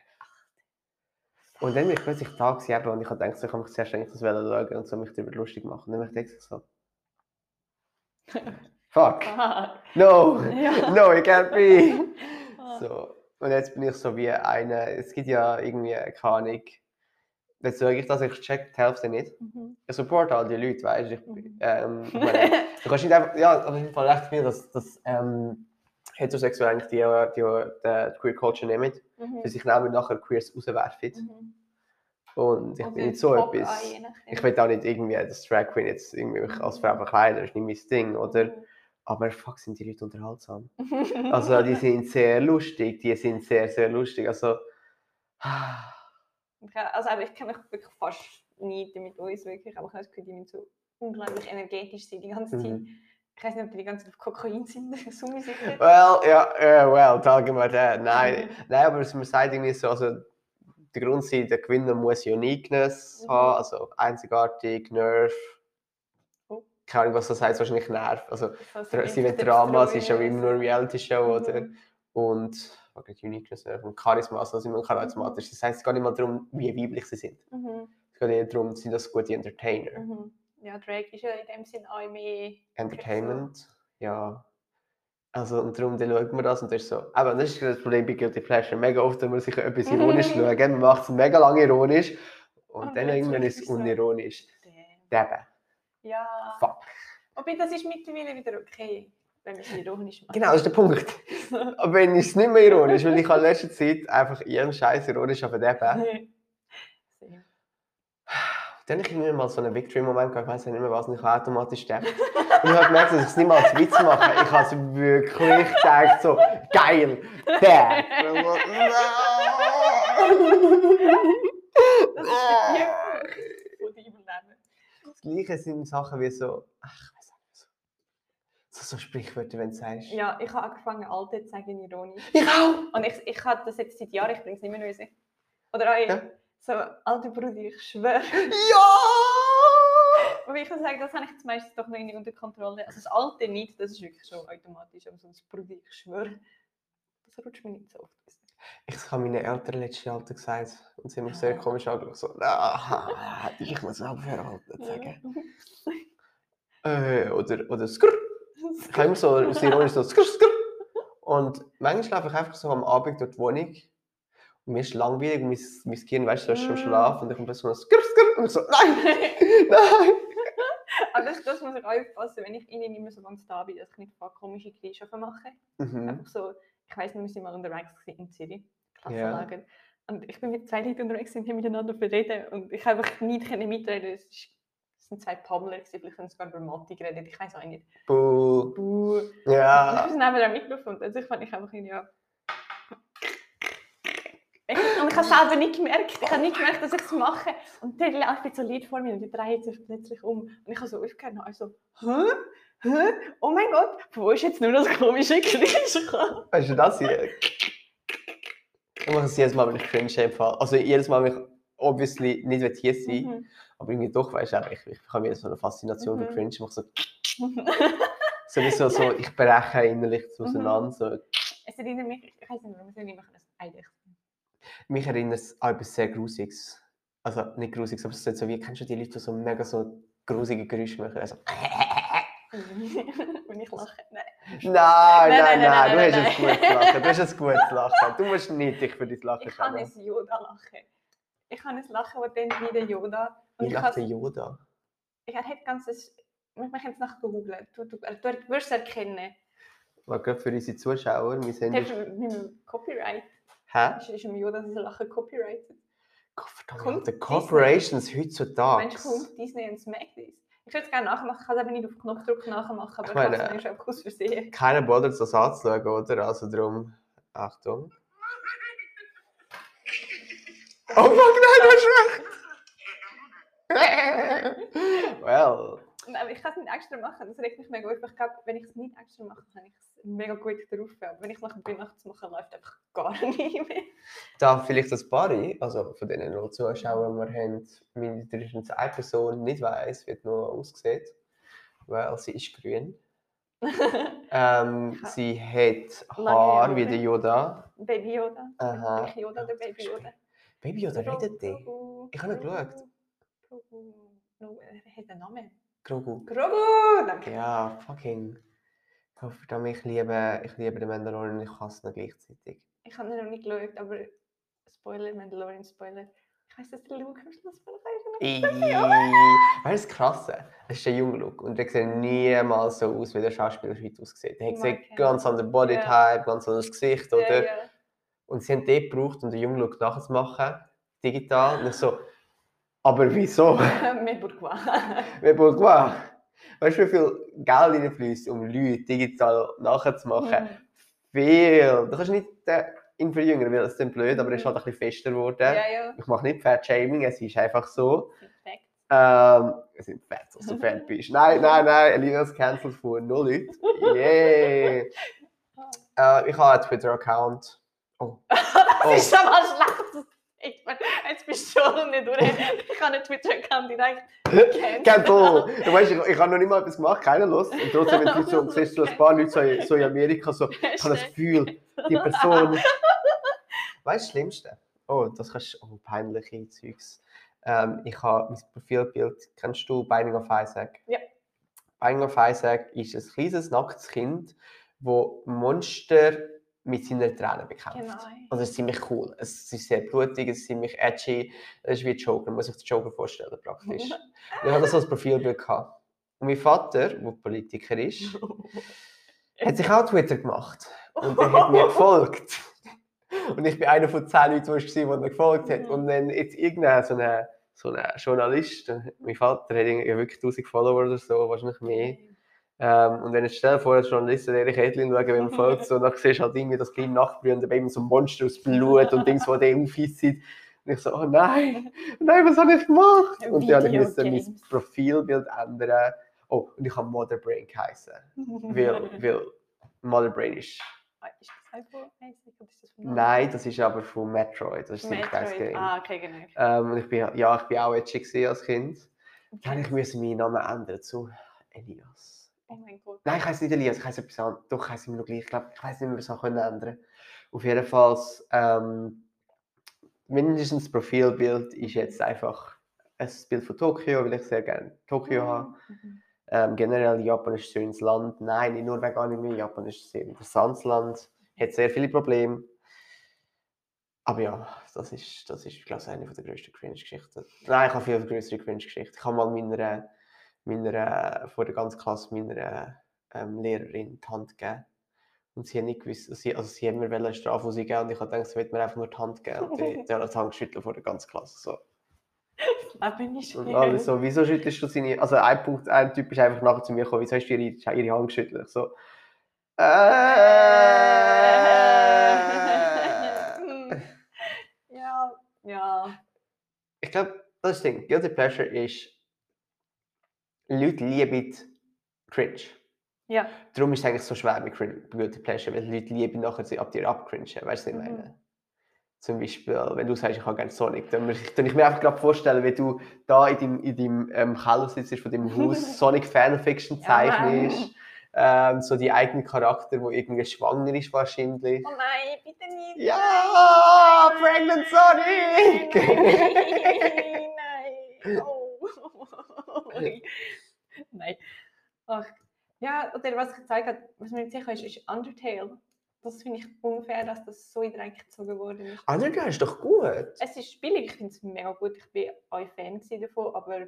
Und dann bin ich plötzlich da gewesen, und ich habe gedacht, so, ich kann mich zuerst eigentlich das schauen und so mich darüber lustig machen. Und dann habe ich gedacht, so, fuck, no, no, it can't be. So, und jetzt bin ich so wie eine, es gibt ja irgendwie, keine Ahnung, jetzt sage ich das, ich check die Hälfte nicht. Mhm. Ich support all die Leute, weißt du, Mhm. ähm, Du kannst nicht einfach, ja, auf jeden Fall recht viel, dass, dass ähm, heterosexuell eigentlich die, die, die, die Queer Culture nehmen, Mhm. für sich nehmen und nachher Queers rauswerfen. Mhm. Und ich Oder bin nicht so Pop etwas. Ich will auch nicht irgendwie das Drag Queen jetzt irgendwie mich als Frau verkleiden, das ist nicht mein Ding, oder? Aber fuck, sind die Leute unterhaltsam. Mhm. Also die sind sehr lustig, die sind sehr, sehr lustig. Also, Ich, also aber ich kenne mich wirklich fast nie damit aus, wirklich. Aber ich habe das Gefühl, die müssen so unglaublich energetisch sein die ganze Zeit. Mhm. Ich weiß nicht, ob die die ganze Zeit auf Kokain sind. so sicher. well, ja, äh, well, talking about that. Nein, Mhm. nein, aber man sagt irgendwie so, also der Grund sein, der Gewinner muss Uniqueness Mhm. haben, also einzigartig, Nerv. Oh. Keine Ahnung, was das heißt, wahrscheinlich Nerv. Also, Also sie der Drama, sie ist ja immer nur Reality-Show, oder? Mhm. Und okay, Uniqueness Nerv und Charisma, also sind wir charismatisch. Das heißt, es geht nicht mal darum, wie weiblich sie sind. Mhm. Es geht eher darum, sind das gute Entertainer. Mhm. Ja, Drag ist ja in dem Sinn auch mehr. Entertainment, ja. Also, und darum dann schaut man das und das ist so. Aber das ist das Problem bei Guilty Pleasure. Mega oft, wenn man sich etwas ironisch Mhm. schaut, man macht es mega lange ironisch und, Und dann irgendwann ist es so. unironisch. Deben. Ja. Fuck. Wobei, das ist mittlerweile wieder okay, wenn man es ironisch macht. Genau, das ist der Punkt. Aber wenn ich es nicht mehr ironisch, weil ich in letzter Zeit einfach ihren Scheiß ironisch auf Deben. Same. Dann habe ich immer mal so einen Victory-Moment gehabt, ich weiß nicht mehr was, und ich habe automatisch sterben. Und ich habe gemerkt, dass ich es nicht mal als Witz mache. Ich habe es wirklich gedacht, so, geil, der. Das ist der Tiefpunkt von. Das Gleiche sind Sachen wie so, ach, ich weiß nicht, so, so, so Sprichwörter, wenn du sagst. Ja, ich habe angefangen, alte zu sagen, ironisch. Ich auch! Und ich, ich habe das jetzt seit Jahren, ich bringe es nicht mehr raus. Oder auch Ja. so, alte Bruder, ich schwöre. Ja! Aber ich kann sagen, das habe ich jetzt meistens doch noch irgendwie unter Kontrolle. Also das alte nicht, das ist wirklich schon automatisch. Aber so das Bruder, ich schwöre, das rutscht mir nicht so oft raus. Ich habe meinen Eltern letztes Jahr gesagt und sie haben mich sehr komisch angeschaut. So, ah, ich muss aufhören zu sagen. Äh, oder, oder skrr. Ich habe immer so aus ironisch so skrr, skrr. Und manchmal laufe ich einfach so am Abend durch die Wohnung und mir ist langweilig und mein, mein Kind, weißt du, ist schon Mm. schlafen und ich komme plötzlich so skrr, skrr und ich so, nein, nein. Aber das, das muss ich aufpassen, wenn ich ihnen nicht mehr so ganz da bin, dass ich nicht ein paar komische Klischees mache. Mhm. Einfach so, ich weiß nicht, wir sind mal unterwegs in Zürich, Ja. Klassenlager. Und ich bin mit zwei Leuten unterwegs und haben miteinander verreden und ich habe einfach nicht mitreden. Es ist- es sind zwei Paddler, vielleicht haben sogar über Mathe geredet, ich weiß auch nicht. Buh. Buh. Ja. Ich bin nebenan mitgefunden. Also ich fand ich einfach irgendwie, ja. Und ich habe selber nicht gemerkt, ich habe nicht gemerkt, dass ich es mache. Und der läuft so Lied vor mir und die dreht sich plötzlich um. Und ich habe so aufgehört und also, hä? Hä? Oh mein Gott, wo ist jetzt nur das komische Geräusch? Weißt du das hier? Ich mache es jedes Mal, wenn ich cringe habe. Also jedes Mal, wenn ich obviously nicht will hier sein Mhm. aber irgendwie doch, weißt du, ich, ich habe wieder so eine Faszination für Mhm. cringe. Ich mache so, sowieso so, ich breche innerlich Mhm. auseinander. So. Es erinnert mich, ich weiß nicht, erinnert mich an das eigentlich. Mich erinnert es an etwas sehr Grusiges. Also nicht Grusiges, aber es ist so wie, kennst du die Leute, die so mega so grusige Geräusche machen. Also, Wenn ich lache. Nein. nein, nein, nein, nein, du hast ein gutes Lachen. Du hast ein gutes Lachen. Du musst nicht dich für dein Lachen Ich kann schämen. ein Yoda-Lachen. Ich kann ein Lachen, das dann wie der Yoda. Und Wie ich lacht der Yoda? ich hätte ganzes. Wir können es nachher googeln. Du, du, du, wirst es erkennen. Mal gerade für unsere Zuschauer, wir sind... Das ist mit dem Copyright. Hä? Ist, ist im Yoda sein Lachen copyrighted? Verdammt, die? Corporations heutzutage. Mensch, kommt Disney und Smack das. Ich würde es gerne nachmachen, ich kann es eben nicht auf Knopfdruck nachmachen, aber Ich ich, kann meine- es schon aus Versehen. Keiner bothert das anzuschauen, oder? Also darum... Achtung. Oh fuck, nein, du hast recht! well... Aber ich kann es nicht extra machen, das regt mich mega auf. Ich glaube, wenn ich es nicht extra mache, kann ich es mega gut drauf. Aber wenn ich es nachher bin, nachts mache, läuft einfach gar nicht mehr. Da vielleicht das Pari, also von denen noch Zuschauern, wir haben, mindestens eine Person nicht weiss, wie es noch aussieht, weil sie ist grün. Ähm, Ja. sie hat Haar wie der Yoda. Baby Yoda. Aha. Yoda oder Baby Yoda? Baby Yoda redet. Grogu, Ich habe geschaut. Grogu. No, er hat einen Namen. Grogu. Grogu! Danke. Ja, fucking. Verdammt, ich liebe, ich liebe den Mandalorian und ich hasse ihn gleichzeitig. Ich habe ihn noch nicht geschaut, aber Spoiler, Mandalorian Spoiler. Ich weiß, dass der Luke am Schluss der Weißt du, das Krasse? Es ist der junge Look und der sieht niemals so aus, wie der Schauspieler heute aussieht. Der hat ihn. ganz anderen Bodytype, ganz anderes Gesicht, oder? Ja, ja. Und sie haben den gebraucht, um den jungen Look nachzumachen, digital. Und ich so, aber wieso? Mit Bourgeois. Mais pourquoi? Weißt du, wie viel Geld reinfließt, um Leute digital nachzumachen? Mhm. Viel. Du kannst nicht äh, ihn verjüngern, weil es dann blöd, aber er ist halt ein bisschen fester geworden. Ja, ja. Ich mache nicht Fat-Shaming, es ist einfach so. Perfekt. Ähm, es sind fett, dass du fett bist. Nein, nein, nein, Elias cancelled von null Leuten. Yay! Äh, ich habe einen Twitter-Account. Oh. Schlecht. Ich mein, jetzt bist du schon nicht durch. Ich habe einen Twitter-Account direkt Cancel! Du weißt, ich, ich habe noch nicht mal etwas gemacht, keiner los. Und trotzdem, wenn du so siehst, so ein paar Leute so in, so in Amerika, so, ich habe das Gefühl, die Person. Weißt du, das Schlimmste? Oh, das kannst oh, peinliche Zeugs. Ähm, ich habe mein Profilbild, kennst du Binding of Isaac? Ja. Binding of Isaac ist ein kleines, nacktes Kind, das Monster mit seinen Tränen bekämpft. Genau. Also es ist ziemlich cool. Es ist sehr blutig, es ist ziemlich edgy. Es ist wie Joker, man muss sich den Joker vorstellen praktisch. Ich hatte das als Profilbild. Gehabt. Und mein Vater, der Politiker ist, hat sich auch Twitter gemacht. Und er hat mir gefolgt. Und ich bin einer von zehn Leuten, die der gefolgt hat. Mhm. Und dann jetzt irgendein so ein so Journalist, mein Vater hat irgendwie wirklich 1000 Follower oder so, wahrscheinlich mehr. Ähm, und wenn ich stell dir vor, als Journalist in Erich Edlin schauen, wenn man folgt, so, dann siehst du halt irgendwie das kleine Nachtbrühe und dann eben so ein Monster aus Blut und Dings, wo der aufheizt. Und ich so, oh nein, nein, was habe ich gemacht? Und dann habe ich müssen mein. Profilbild ändern. Oh, und ich habe Mother Brain geheißen. Weil, weil Mother Brain ist. Das oder ist das von Nein, das ist aber von Metroid. Das ist Metroid. Game. Ah, okay, genau. Ähm, und ich bin, ja, ich bin auch edgy als Kind. Dann ich musste meinen Namen ändern zu Elias. Oh mein Gott. Nein, ich heiße nicht Elias, ich heiße etwas anderes. Doch, ich heiße immer noch gleich. Ich glaube, ich weiß nicht mehr, was ich können ändern Auf jeden Fall, ähm, mindestens das Profilbild ist jetzt einfach ein Bild von Tokio, weil ich sehr gerne Tokio habe. Mhm. Ähm, generell, Japan ist ein schönes Land. Nein, nicht nur wegen Anime, Japan ist ein sehr interessantes Land. Hat sehr viele Probleme. Aber ja, das ist, das ist glaube ich, eine der grössten Cringe-Geschichten. Nein, ich habe viel größere Cringe-Geschichten. Ich habe mal meiner, meiner, vor der ganzen Klasse meiner ähm, Lehrerin die Hand gegeben. Und sie hat nicht gewusst, sie, also sie hat mir eine Strafe geben und ich habe gedacht, sie wird mir einfach nur die Hand geben. Und die, die hat die Hand geschüttelt vor der ganzen Klasse. So. Leben ist Und schön. alle so, wieso schüttelst du seine... Also ein Punkt, ein Typ ist einfach nachher zu mir gekommen, wieso hast du ihre, ihre Hand geschüttelt? So... Äh, ja, ja. ich glaube, das ist das Ding. Guilty Pleasure ist... Leute lieben Cringe. Ja. Darum ist es eigentlich so schwer mit Cringe, Guilty Pleasure, weil Leute lieben nachher sie ab dir abcringen. Weißt du, was ich Mhm. meine? Zum Beispiel, wenn du sagst, ich habe gerne Sonic, dann muss ich, mir einfach gerade vorstellen, wie du da in deinem, in deinem ähm, Keller sitzt von deinem Haus, Sonic Fanfiction Ja, zeichnest, ähm, so die eigene Charakter, wo irgendwie schwanger ist wahrscheinlich. Oh nein, bitte nicht. Ja, Pregnant Sonic! Nein, nein. Oh. Sorry. Nein. Ach, ja, oder was ich gezeigt habe, was mir nicht sicher ist, ist Undertale. Das finde ich unfair, dass das so in den Dreck gezogen worden ist. Undertale ist doch gut. Es ist billig, ich finde es mega gut. Ich bin auch Fan gewesen davon, aber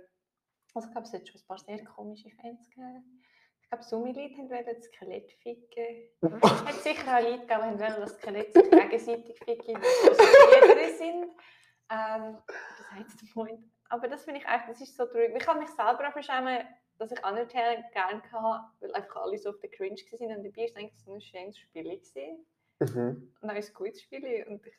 also ich glaube, es hat schon ein paar sehr komische Fans gegeben. Ich glaube, so viele Leute wollten das Skelett ficken. Es hat sicher auch Leute gegeben, die wollten das Skelett gegenseitig ficken, weil sie Brüder sind. Ähm, das heißt der Point. Aber das finde ich eigentlich, das ist so traurig. Ich kann mich selber auch verschämen, dass ich Undertale gerne hatte, weil einfach alle so auf der Cringe waren. Und dabei war es eigentlich so ein schönes Spiel. Gewesen. Mhm. Und auch ein gutes Spiel. Und ich,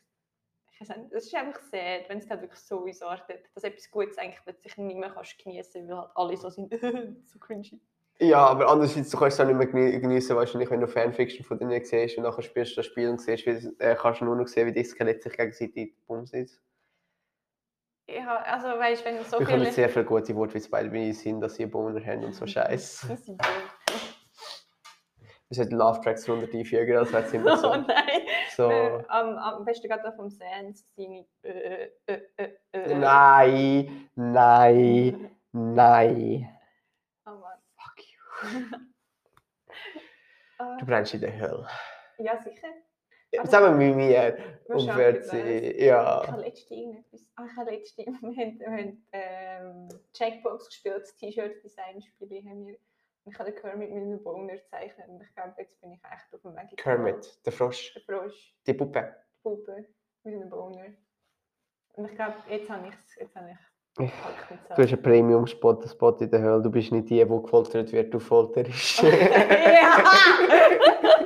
ich weiß nicht, es ist einfach sad, wenn es dann wirklich so ausartet, dass etwas Gutes eigentlich plötzlich nicht mehr kannst geniessen kannst, weil halt alle so sind, so cringy. Ja, aber andererseits, du kannst es auch nicht mehr geni- genießen, wahrscheinlich, wenn du Fanfiction von denen siehst und nachher spielst du das Spiel und siehst, wie, äh, kannst du nur noch sehen, wie die Skelette sich gegenseitig bumsen. Ja, also weißt wenn so Wir haben sehr viele gute Worte, wie es beide wie sind, dass sie Bohnen haben und so Scheiß. Wir sollten Love Tracks runter einfügen, das wäre ziemlich Oh so. nein! so. Äh, am, am besten gerade vom Sans seine... Äh, äh, äh, äh, Nein, nein, nein. Oh Mann. Fuck you. Äh, Du brennst in der Hölle. ja, sicher. Zusammen mit mir. Und schauen, wird wie sie, Ich ja. habe letztens irgendetwas... Ah, ich habe letztens... Wir haben, wir haben ähm, Checkbox gespielt, das T-Shirt-Design-Spiel haben wir. Ich habe den Kermit mit einem Boner gezeichnet und ich glaube, jetzt bin ich echt auf dem Weg. Kermit, der Frosch, Der Frosch, die Puppe. die Puppe mit einem Boner. Und ich glaube, jetzt habe ich es... Jetzt habe ich Ja. Du hast einen Premium-Spot, ein Spot in der Hölle. Du bist nicht die, die gefoltert wird, du folterst. ja!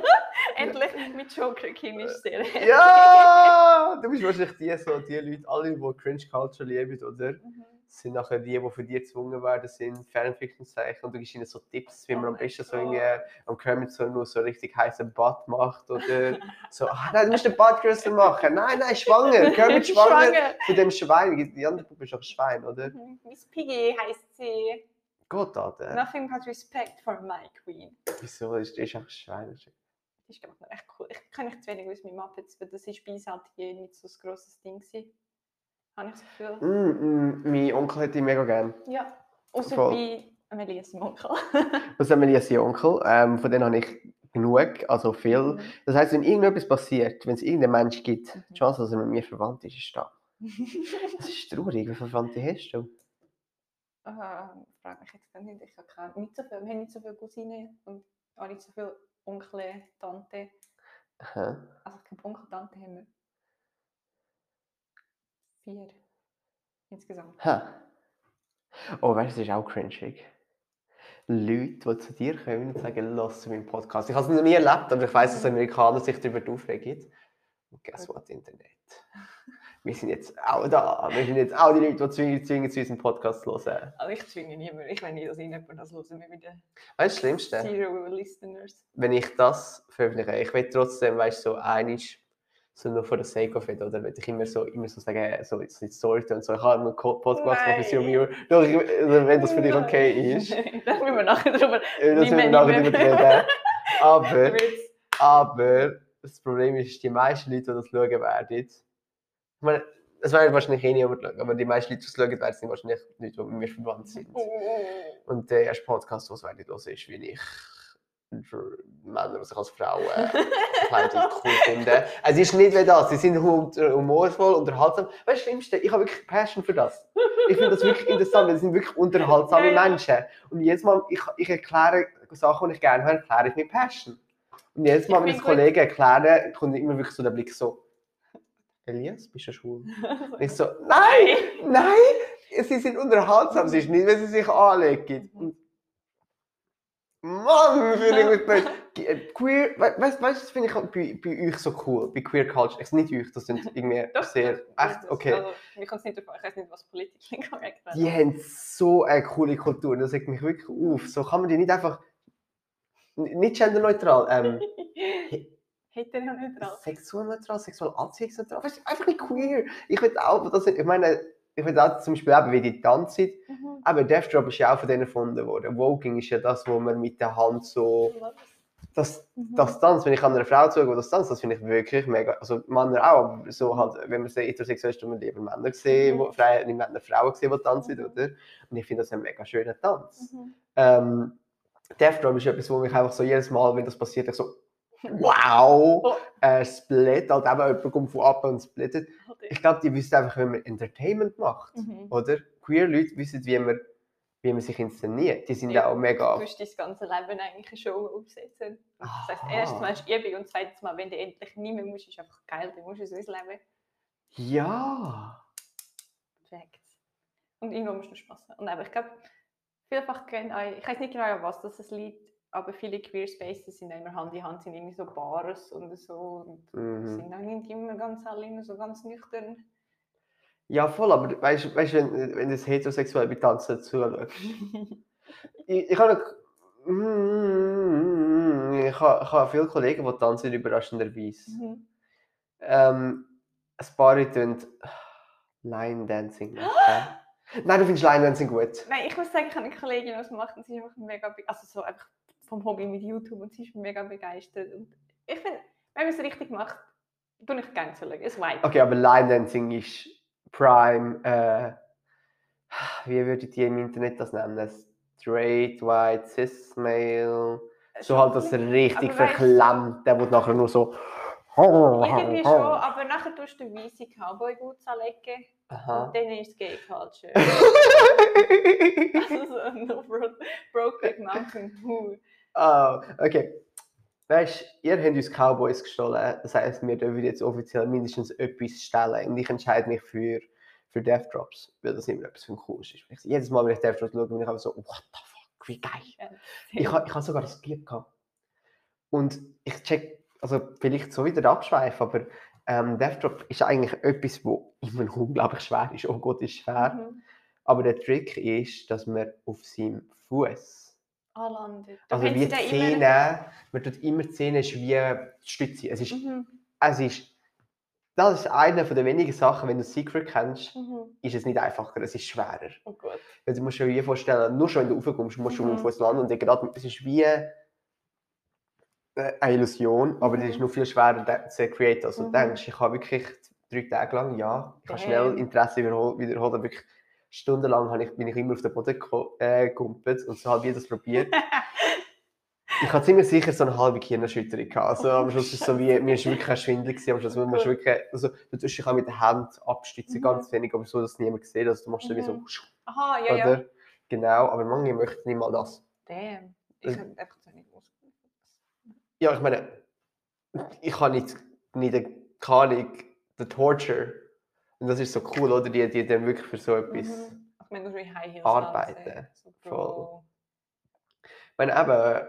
Mit Joker King ist sehr ja! Du bist wahrscheinlich die, so, die Leute, alle, die Cringe Culture lieben, oder? Mhm. sind nachher die, die für dich gezwungen werden, sind Fanfiction zeichnen und du gibst ihnen so Tipps, wie Oh man am mein besten so irgendwie am Kermit so nur so richtig heißen Bad macht oder so, ah, nein, du musst den Bad größer machen, nein, nein, schwanger, Kermit schwanger, von dem Schwein, die andere Puppe ist auch ein Schwein, oder? Mhm. Miss Piggy heißt sie. Gott, Alter, Nothing but respect for my queen. wieso ist ist ein Schwein? Das ist glaub ich, echt cool. Ich kenne nicht zu wenig aus meinem Muppets, weil das ist bei uns halt hier nicht so ein grosses Ding gewesen. Habe ich das Gefühl. Mm, mm, mein Onkel hätte ich mega gern. Ja. Außer Voll. bei Amelia Simonkel. Das haben wir jetzt Onkel, ähm, von denen habe ich genug, also viel. Das heisst, wenn irgendetwas passiert, wenn es irgendeinen Mensch gibt, Mhm. die Chance, dass er mit mir verwandt ist, ist da. Das ist traurig, wie viele Verwandte hast du? Ah, frage mich jetzt gar nicht. Ich habe keine, nicht so viel. Wir haben nicht so viele Cousinen und auch nicht so viele Onkel, Tante. Aha. Also ich glaube, Onkel, Tante haben wir vier insgesamt. Ha. Oh, weißt du, das ist auch cringig. Leute, die zu dir kommen und sagen, lass meinen Podcast. Ich habe es noch nie erlebt, aber ich weiß, dass Amerikaner sich darüber aufregen. Und guess what, Internet? Wir sind jetzt auch da. Wir sind jetzt auch die Leute, die zwingen, zwingen zu unserem Podcast zu hören. Also ich zwinge niemanden. Ich will nicht, dass irgendjemand das hören wieder Weißt du, das Schlimmste? Zero Listeners. Wenn ich das veröffentliche, ich will trotzdem, weißt du, so einig so nur for the sake of it, oder will ich immer so, immer so sagen, so, so Story und so, ich habe einen Podcast gemacht für Zero Nein. Mirror. Doch, also, wenn das für dich okay ist, da müssen wir nachher drüber äh, das müssen wir nachher drüber reden. Aber, aber, das Problem ist, die meisten Leute, die das schauen werden, meine, es werden wahrscheinlich eh niemand schauen, aber die meisten Leute, die es schauen werden, sind wahrscheinlich Leute, die mit mir verwandt sind. Und der erste Podcast, den es werden hören, ist, wie ich Männer, die sich als Frauen Kleidung cool finden. Es ist nicht wie das, sie sind hum- humorvoll, unterhaltsam. Weißt du, das Schlimmste, ich habe wirklich Passion für das. Ich finde das wirklich interessant, weil sie sind wirklich unterhaltsame Ja, ja. Menschen. Und jedes Mal, ich, ich erkläre Sachen, die ich gerne höre, erkläre ich mit Passion. Und jedes Mal, wenn ich es Kollegen erkläre, kommt immer wirklich so der Blick so, Elias, bist du schwul? Und ich so, nein, nein, sie sind unterhaltsam, es ist nicht, wenn sie sich anlegen. Und Mann, finde ich mit bei äh, Queer, we- weißt du, das finde ich auch bei, bei euch so cool, bei Queer Culture. Ich nicht euch, das sind irgendwie Doch, sehr, echt, okay. Also, es nicht davon, ich weiß nicht, was politisch korrekt wäre. Die haben so eine coole Kultur, das regt mich wirklich auf. So kann man die nicht einfach, nicht genderneutral, ähm, Er drauf. sexualneutral, sexualanziehungsneutral, weißt du, einfach nicht queer. Ich will auch, das, ich meine, ich will auch zum Beispiel eben wie die Tanzzeit, aber Death Drop ist ja auch von denen erfunden worden. Woking ist ja das, wo man mit der Hand so das, Mhm. das Tanz, wenn ich an einer Frau zugehe, das Tanz, das finde ich wirklich mega. Also Männer auch, aber so halt, wenn man sehr heterosexuell ist, man lieber Männer gesehen, Mhm. wo, Frauen, nicht Männer, Frauen gesehen, die tanzen, Mhm. oder? Und ich finde das ein mega schöner Tanz. Mhm. Ähm, Death Drop ist etwas, wo mich einfach so jedes Mal, wenn das passiert, ich so, wow, Oh. äh, Split, halt eben jemand kommt von ab und splittet. Ich glaube, die wissen einfach, wie man Entertainment macht, Mhm. oder? Queer Leute wissen, wie man, wie man sich inszeniert. Die sind Ja, auch mega... Du musst dein ganze Leben eigentlich eine Show aufsetzen. Das heißt, Aha. erstens mal ist Übung und zweitens mal, wenn du endlich nicht mehr musst, ist einfach geil, dann musst du es ausleben. Ja. Perfekt. Und irgendwo musst du Spaß haben. Und aber ich glaube, vielfach gehen auch, ich weiß nicht genau, was das liegt, aber viele Queer Spaces sind immer Hand in Hand, sind irgendwie so Bars und so. Und Mhm. sind auch nicht immer ganz alle immer so ganz nüchtern. Ja, voll, aber weißt du, wenn, wenn du das heterosexuell bei Tanzen zuschaust, ich, ich habe Mm, ich habe, ich habe viele Kollegen, die tanzen, überraschenderweise. Mhm. Ähm, ein paar tun Line Dancing. Nein, du findest Line Dancing gut. Nein, ich muss sagen, ich habe eine Kollegin, die es macht und sie ist einfach mega, also so einfach vom Hobby mit YouTube und sie ist mega begeistert. Und ich finde, wenn man es richtig macht, tue ich gerne zu. Es vibe. Okay, aber Line Dancing ist Prime. Äh, wie würde ich die im Internet das nennen? Straight, white, cis male. So halt das richtig Aber weißt- verklemmt, der wird nachher nur so. Irgendwie schon, aber nachher tust du weisse Cowboy-Boots anlegen Aha. und dann ist es Gay Culture. also so no bro Brokeback Mountain. Huh. Ah, okay. Weißt du, ihr habt uns Cowboys gestohlen. Das heisst, wir dürfen jetzt offiziell mindestens etwas stellen. Und ich entscheide mich für, für Death Drops, weil das immer etwas für cool ist. Ich, jedes Mal, wenn ich Death Drops schaue, bin ich einfach so, what the fuck, wie geil. Ja. Ich habe ich ha sogar das Bier gehabt. Und ich check, also vielleicht so wieder abschweifen, aber ähm, Death Drop ist eigentlich etwas, wo immer unglaublich schwer ist. Oh Gott, ist schwer. Mhm. Aber der Trick ist, dass man auf seinem Fuß Anlandet. Also wie die Zähne, man tut immer die Zähne ist wie die Stütze. Es ist, Mhm. es ist, das ist eine von den wenigen Sachen, wenn du Secret kennst, Mhm. ist es nicht einfacher, es ist schwerer. Oh Gott. Weil du musst dir wie vorstellen, nur schon wenn du raufkommst, musst du Mhm. Fuß landen und gerade, es ist wie äh, eine Illusion, aber es ist Mhm. nur viel schwerer zu createn, als du Mhm. denkst. Ich habe wirklich drei Tage lang, ja, ich habe schnell. Interesse wiederholt, wiederholt aber wirklich stundenlang habe ich, bin ich immer auf den Boden äh, und so habe ich das probiert. Ich habe ziemlich sicher so eine halbe Gehirnerschütterung gehabt. Also am Schluss ist es so wie, mir ist wirklich ein Schwindel gewesen. Am Schluss man muss wirklich, also du tust dich auch mit der Hand abstützen, Mhm. ganz wenig, aber so, dass niemand sieht. Also du machst dann wie so, Mhm. Aha, ja, oder? ja. Genau, aber manche möchten nicht mal das. Damn. Ich habe einfach so nicht gewusst. Ja, ich meine, ich habe nicht, nicht eine keine Ahnung, der Torture. Und das ist so cool, oder? Die, die dann wirklich für so etwas. Mhm. Ich meine, ist wie High Heels. Arbeiten. So, Voll. Ich meine, eben,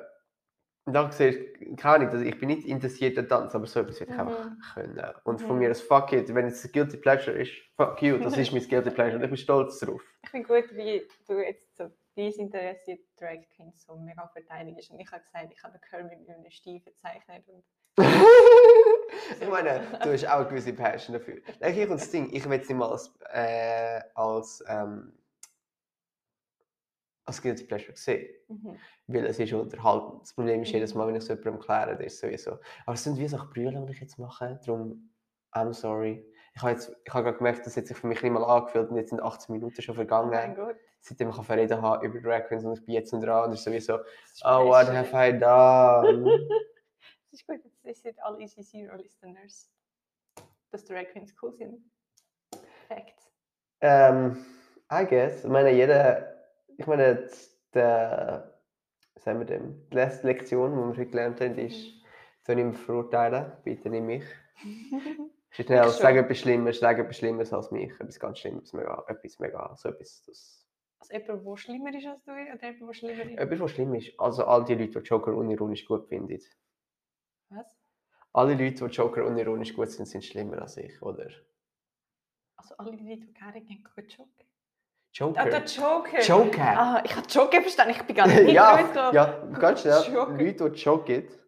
da siehst du, keine Ahnung, also ich bin nicht interessiert an Tanz, aber so etwas würde ich einfach Mhm. können. Und von Mhm. mir aus fuck it, wenn es ein Guilty Pleasure ist, fuck you, das ist mein Guilty Pleasure und ich bin stolz drauf. Ich finde gut, wie du jetzt so dieses interessiert Drag Queens so mega verteidigst. Und ich habe gesagt, ich habe Kirby mit einem Stiefel gezeichnet. Und ich meine, du hast auch eine gewisse Passion dafür. Nein, hier kommt das Ding, ich will es nicht mal als, äh, als, ähm, als Guilty Pleasure sehen. mhm. Weil es ist unterhaltend. Das Problem ist, jedes Mhm. Mal, wenn ich es jemandem erkläre, das ist sowieso. Aber es sind wie so Brühe, die ich jetzt mache. Darum, I'm sorry. Ich habe, jetzt, ich habe gerade gemerkt, das hat sich für mich nicht mal angefühlt und jetzt sind 18 Minuten schon oh vergangen. Gott. Seitdem ich verreden habe über Drag Queens und ich bin jetzt noch dran und es ist sowieso, oh, what have I done? Das ist gut, das sind alle Easy Zero Listeners. Dass Drag Queens cool sind. Facts. ähm, I guess. Ich meine, jeder, ich meine, der, sagen wir dem, die letzte Lektion, die wir heute gelernt haben, ist, du nicht mehr verurteilen, bitte nicht mich. Schnell, Ich sag etwas Schlimmeres, sag etwas Schlimmeres als mich. Etwas ganz Schlimmes, mega, etwas mega, so etwas, das... Also jemand, der schlimmer ist als du oder jemand, der schlimmer ist? Etwas, was schlimm ist. Also all die Leute, die Joker unironisch gut finden. Was? Alle Leute, die Joker unironisch gut sind, sind schlimmer als ich, oder? Also alle die Leute, die gerne gehen, gehen joggen. Joker? Ah, der Joker! Joker! Ah, ich habe Joggen verstanden, ich bin ganz nicht ja, gut ja, ganz schnell. Joker. Leute, die komisch.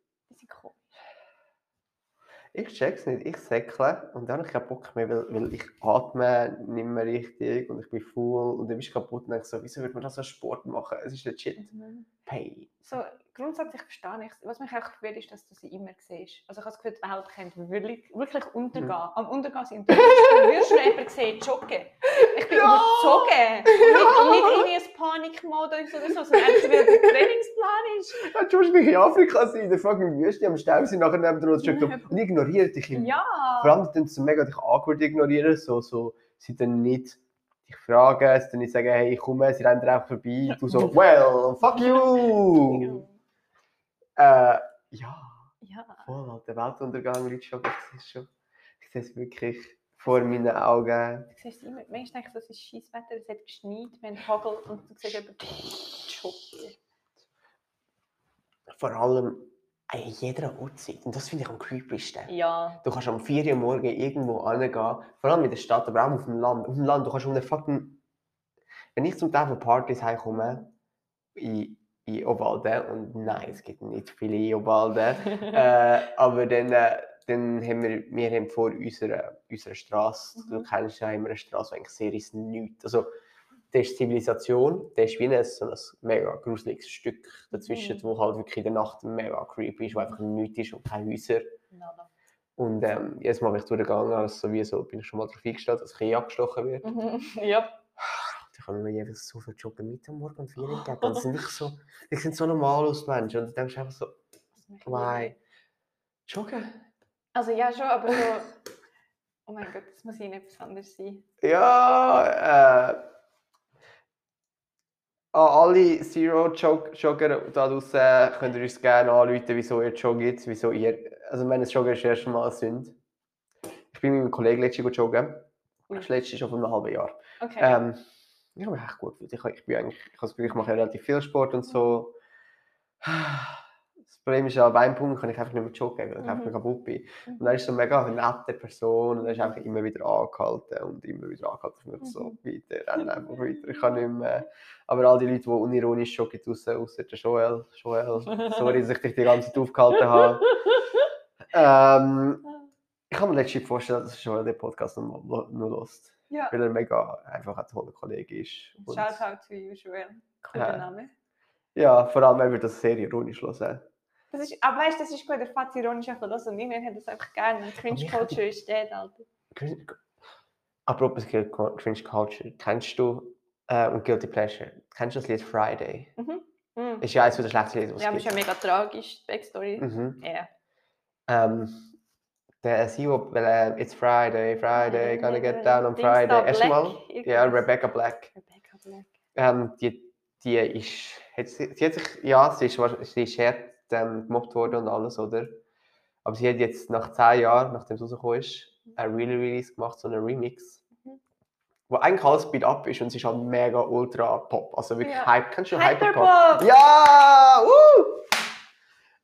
Ich check's nicht, ich säckle und dann habe ich keinen Bock mehr, weil, weil ich atme nicht mehr richtig und ich bin full und dann bist du kaputt und denke so, wieso würde man das als Sport machen? Es ist legit. Pain. So, grundsätzlich verstehe ich Was mich auch verwirrt, ist, dass du sie immer siehst. Also ich habe das Gefühl, die Welt könnte wirklich, wirklich untergehen. Mhm. Am Untergehen sind. Du wirst schon jemanden sehen, joggen. Ich bin Ja! überzogen. Und nicht, nicht irgendwie ein Panikmodus oder so, sondern einfach, weil der Trainingsplan ist. Ja, du musst nicht in Afrika sein, in der fucking Wüste am Stau sein, nachher neben der Rotschrift und ignoriert dich immer. Ja. Vor allem, dann so mega dich awkward ignorieren, so, so, sie dann nicht dich fragen, sie dann nicht sagen, hey, ich komme, sie rennen einfach vorbei, du so, well, fuck you! Äh, ja, Ja. voll, der Weltuntergang, Leute, schon, ich sehe es schon, ich sehe es wirklich vor meinen Augen. Du siehst immer, manchmal denke ich, es ist scheiß Wetter, es hat geschneit, wir haben Hagel und du siehst jemanden joggen. Vor allem an jeder Uhrzeit, und das finde ich am creepiesten. Ja. Du kannst am 4 Uhr morgen irgendwo hingehen, vor allem in der Stadt, aber auch auf dem Land. Auf dem Land, du kannst um eine fucking... Wenn ich zum Teil von Partys heimkomme, in, in Obwalden, und nein, es gibt nicht viele in Obwalden, äh, aber dann, äh, dann haben wir, wir haben vor unserer, unserer Straße, du Mhm. kennst ja immer eine Straße, die eigentlich sehr ist nichts. Also, das ist Zivilisation, das ist wie ein, so ein mega gruseliges Stück dazwischen, Mhm. wo halt wirklich in der Nacht mega creepy ist, wo einfach nichts ist und keine Häuser. Nada. Und ähm, jedes Mal, wenn ich durchgegangen also sowieso bin ich schon mal darauf eingestellt, dass ich eh abgestochen werde. Mhm. Ja. Da kann mir jeweils so viel Joggen mit am Morgen und vier entgegen. Und das sind wirklich so, die sind so normal aus, Menschen. Und du denkst einfach so, why? Joggen? Also ja, schon, aber so. Oh mein Gott, das muss ihnen etwas anderes sein. Ja, äh. An alle Zero-Jogger da draußen könnt ihr uns gerne anrufen, wieso ihr joggt, wieso ihr. Also, meine Jogger ist das erste Mal sind. Ich bin mit meinem Kollegen letztes Jahr joggen. Das letzte schon vor einem halben Jahr. Okay. Ähm, ich habe mich echt gut gefühlt. Ich, ich, bin eigentlich, ich, habe das Gefühl, ich mache relativ viel Sport und so. Das Problem ist, an einem Punkt kann ich einfach nicht mehr joggen, weil ich einfach Mhm. kaputt bin. Mhm. Und er ist so mega eine nette Person und er ist einfach immer wieder angehalten und immer wieder angehalten. Ich muss so Mhm. weiter, rennen einfach weiter. Ich kann nicht mehr. Aber all die Leute, die unironisch joggen draussen, außer der Joel, Joel, sorry, dass ich dich die ganze Zeit aufgehalten habe. Ähm, ich kann mir letztens vorstellen, dass Joel den Podcast noch, noch, noch lost. Ja. Weil er mega einfach ein toller Kollege ist. Und, Shout out to you, Joel. Cooler Ja. Name. ja, vor allem, er wird das sehr ironisch hören. Das ist, aber weißt du, das ist gut, der Fazit ironisch einfach los und niemand hat das einfach gerne. Cringe Culture ist dead, Alter. Cringe- Apropos Cringe Culture, kennst du äh, und Guilty Pleasure, kennst du das Lied Friday? Mhm. Ist ja eines der schlechtesten Lieder, was Ja, aber es ist ja gibt. mega tragisch, die Backstory. Mhm. Ja. Ähm, der CEO, weil äh, It's Friday, Friday, gonna get down on Friday. Erst mal, Black, ja. Rebecca Black. Rebecca Black. Ähm, die, die ist, hat, sie, sie hat sich, ja, sie ist, sie ist hart ähm, gemobbt worden und alles, oder? Aber sie hat jetzt nach 10 Jahren, nachdem es rausgekommen ist, ein Re-Release gemacht, so einen Remix. Mhm. Wo eigentlich alles Speed up ist und sie ist halt mega ultra Pop. Also wirklich Ja. Hype. Kennst du Hyperpop? Hyperpop! Ja! Uh!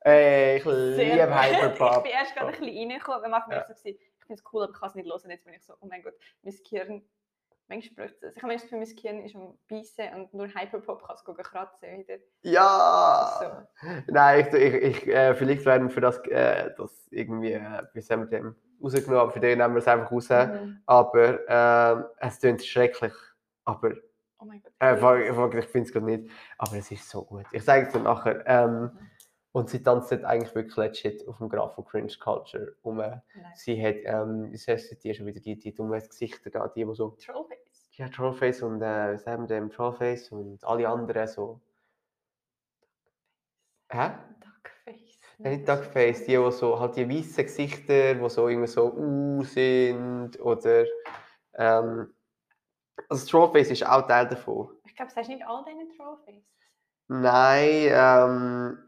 Ey, ich Sehr liebe. Hyperpop. Ich bin erst gerade ein bisschen reingekommen, wenn man Ja. so ich finde es cool, aber ich kann es nicht hören. Jetzt bin ich so, oh mein Gott, mein Gehirn, manchmal braucht es. Ich habe manchmal das mein Gehirn ist am Beißen und nur Hyperpop kann es kratzen wieder. Ja! So. Nein, ich, ich, ich, äh, vielleicht werden wir das, äh, das irgendwie, äh, sagen wir dem, rausgenommen, aber für den nehmen wir es einfach raus. Mhm. Aber ähm, es klingt schrecklich. Aber Oh mein Gott. äh, ich ich finde es gerade nicht. Aber es ist so gut. Ich sage es dir nachher. Ähm, und sie tanzt dort eigentlich wirklich legit auf dem Graph von Cringe Culture um. Nein. Sie hat, ähm, sie, die schon wieder, die, die dummen Gesichter da, die, die so, Trollface. ja, Trollface und, äh, was haben wir dem, Trollface und alle anderen so. Hä? Duckface. Ja, nicht Duckface, die, die so, halt die weißen Gesichter, die so irgendwie so uh sind oder ähm, also Trollface ist auch Teil davon. Ich glaube, es heißt nicht all deine Trollface. Nein, ähm,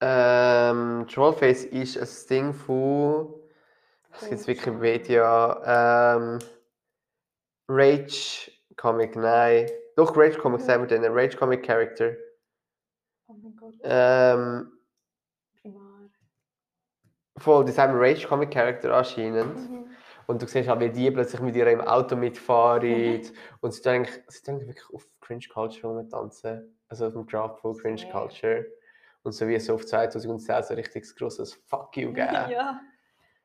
ähm, Trollface ist ein Ding von, es gibt Wikipedia, ähm, Rage Comic, nein, doch Rage Comic, sagen wir den, Rage Comic Character. Oh mein Gott. Ähm, Primar. voll, die sagen Rage Comic Character anscheinend. Mhm. Und du siehst halt, wie die plötzlich mit ihr im Auto mitfahren Mhm. und sie denken, sie denken wirklich auf Cringe Culture rumtanzen. Also auf dem Draft von Cringe. Culture. Und so wie so auf 2010 so ein richtig grosses Fuck you geben. ja.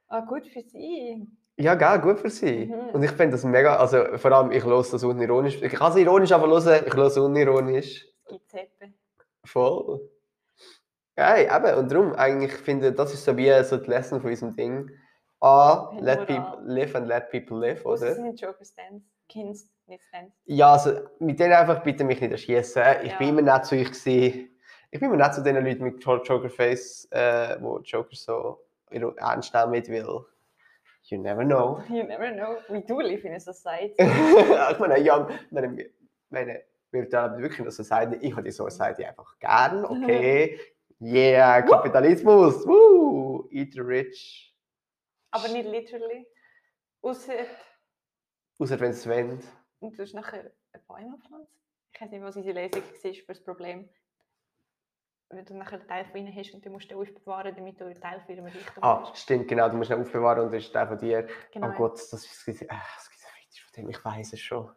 Ah, gut für sie. ja, geil, gut für sie. Mhm. Und ich finde das mega, also vor allem, ich höre das unironisch. Ich kann es ironisch aber hören, ich höre es unironisch. gibt es eben. Voll. Ja, eben, und darum, eigentlich finde ich, das ist so wie so die Lesson von unserem Ding. A, Hey, let people live and let people live, oder? es sind Joker-Stands. Kins, nicht Stands. Ja, also mit denen einfach bitte mich nicht erschießen. Ich Ja. bin immer nett zu euch gewesen. Ich bin immer nett zu den Leuten mit Jo- Joker Face, äh, wo Joker so ernst nehmen will. You never know. You never know. We do live in a society. ich meine, ja, meine, meine, wir leben wirklich in der Society. Ich habe die Society einfach gern, okay. Yeah, Kapitalismus. Woo, eat the rich. Aber nicht literally. Außer Außer wenn es wendet. und du hast nachher eine Bäume pflanzen. Ich weiß nicht, was unsere Lösung war für das Problem. Wenn du nachher einen Teil von ihnen hast und du musst den aufbewahren, damit du einen Teil von ihrem Reichtum Ah, hast. stimmt, genau. Du musst ihn aufbewahren und das ist der von dir. Genau. Oh Gott, das ist äh, das Schizophrenisch von dem, ich weiß es schon.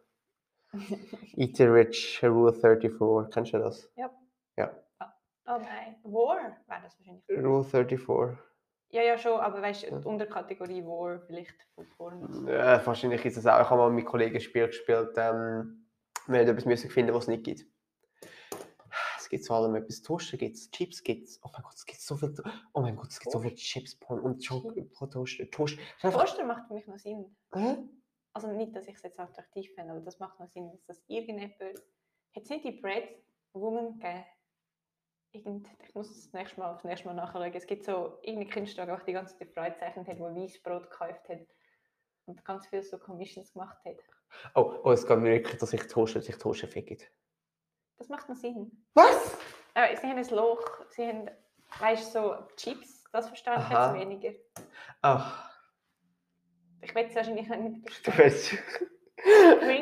Eat Rich, Rule 34. Kennst du das? Oh nein. War wäre das wahrscheinlich. Rule 34. Ja, ja, schon, aber weißt du, Ja. die Unterkategorie War vielleicht von Pornos. Äh, wahrscheinlich ist es auch. Ich habe mal mit Kollegen ein Spiel gespielt. Ähm, wir haben etwas müssen finden, was es nicht gibt. Es gibt vor allem etwas. Toaster gibt es, Chips gibt es. Oh mein Gott, es gibt so viel. Oh mein Gott, es gibt so viel Chips Porn und Chocolate pro Toaster. Toast. ist einfach- Toaster macht für mich noch Sinn. Hä? Also nicht, dass ich es jetzt attraktiv finde, aber das macht noch Sinn, dass das irgendjemand... Es nicht die Bread Woman gegeben? Irgend, ich muss das nächste Mal, aufs nächste Mal nachschauen. Es gibt so irgendeine Künstlerin, die die ganze Zeit Freude gezeichnet hat, die Weissbrot gekauft hat und ganz viel so Commissions gemacht hat. Oh, oh, es geht mir wirklich, dass ich Toaster, dass ich Toaster ficken. Das macht noch Sinn. Was? Aber sie haben ein Loch, sie haben, weißt du, so Chips, das verstehe ich Aha. jetzt weniger. Ach, Ich will es wahrscheinlich nicht du verstehen. weißt.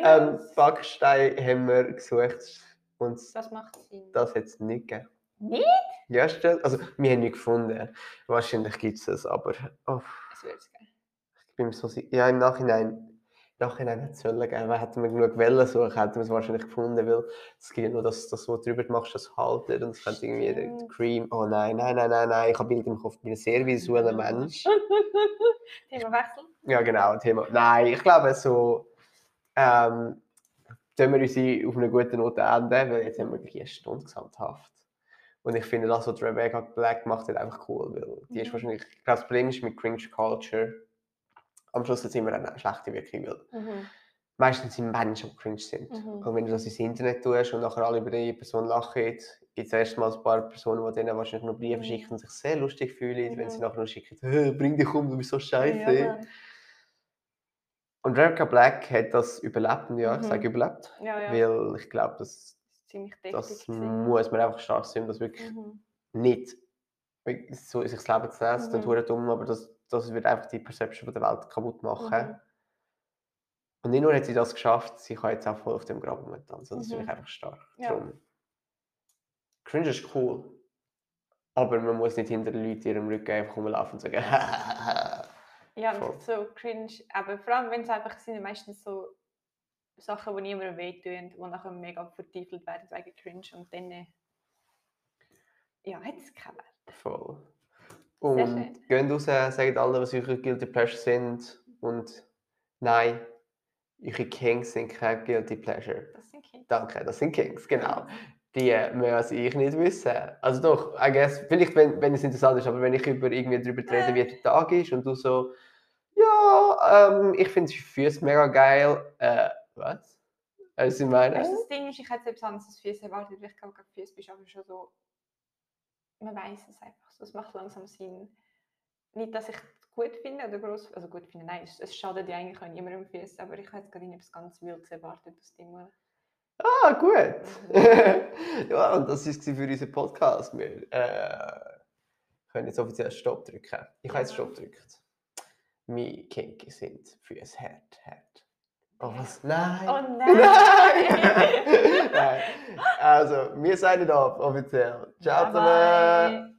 ähm? Backstein haben wir gesucht und Das macht Sinn. das hat es nicht gegeben. Nicht? Ja, stimmt. Also, wir haben nicht gefunden. Wahrscheinlich gibt es es, aber oh, Es wird es geben. ich bin mir so sicher. Ja, im Nachhinein. Im Nachhinein hätte es sollen geben. Hätten wir genug Wellen suchen, hätten wir es wahrscheinlich gefunden, weil es gibt ja nur das, das, was du drüber machst, das haltet und es könnte irgendwie der. Cream. Oh nein, nein, nein, nein, nein. Ich habe Bilder im Kopf. Ich bin ein sehr visueller Mensch. Themawechsel. Ja, genau, Thema. Nein, ich glaube so, ähm, tun wir unsere auf eine gute Note enden, weil jetzt haben wir gleich eine Stunde gesamthaft. Und ich finde das, was Rebecca Black macht, hat einfach cool, weil die ist Mhm. wahrscheinlich, ich glaube, das Problem ist mit Cringe Culture, am Schluss es immer eine schlechte Wirkung, weil Mhm. meistens sind Menschen, die cringe sind. Mhm. Und wenn du das ins Internet tust und nachher alle über die Person lachen, gibt es erstmal ein paar Personen, die denen wahrscheinlich noch Briefe Mhm. schicken und sich sehr lustig fühlen, wenn sie Mhm. nachher noch schicken, «Hä, bring dich um, du bist so scheiße. Ja. Und Rebecca Black hat das überlebt, und ja, ich Mhm. sage überlebt, ja, ja. weil ich glaube, das, Das muss man einfach stark sein, das wirklich Mhm. nicht so in sich das Leben zu nehmen. Mhm. verdammt dumm, aber das, das wird einfach die Perception von der Welt kaputt machen. Mhm. Und nicht nur hat sie das geschafft, sie kann jetzt auch voll auf dem Grab momentan. Also das finde ich Mhm. einfach stark. Ja. Darum. Cringe ist cool, aber man muss nicht hinter den Leuten ihrem Rücken einfach rumlaufen und sagen, Ja, und so cringe. Aber vor allem, wenn es einfach sind, meistens so Sachen, die niemandem wehtun, die nachher mega verteufelt werden wegen cringe. Und dann, äh, ja, hat es keinen Wert. Voll. Und geht raus, sagt alle, was eure Guilty Pleasures sind. Und nein, eure Kings sind kein Guilty Pleasure. Das sind Kinder. Danke, das sind Kings, genau. Die äh, müssen ich nicht wissen. Also doch, I guess, vielleicht, wenn, wenn es interessant ist, aber wenn ich über irgendwie darüber rede, wie der Tag ist und du so, ja, ähm, ich finde Füße mega geil. Äh, was? Also ich meine, Weißt das Ding ist, ich hätte selbst anders als Füße erwartet, weil ich glaube, Füße bist aber schon so. Man weiß es einfach so. Es macht langsam Sinn. Nicht, dass ich es gut finde oder groß. Also gut finde, nein, es, es schadet ja eigentlich auch niemandem Füße, aber ich hätte gerade etwas ganz Wildes erwartet aus dem. Mal. ah, gut. ja, und das war es für unseren Podcast. Wir äh, können jetzt offiziell Stopp drücken. Ich habe jetzt. Stopp gedrückt. Meine Kinky sind Füße hart, hart. Oh, was? Nein. Oh Nein! nein! Nein. Also, wir signen ab, offiziell. Ciao Bye zusammen! bye.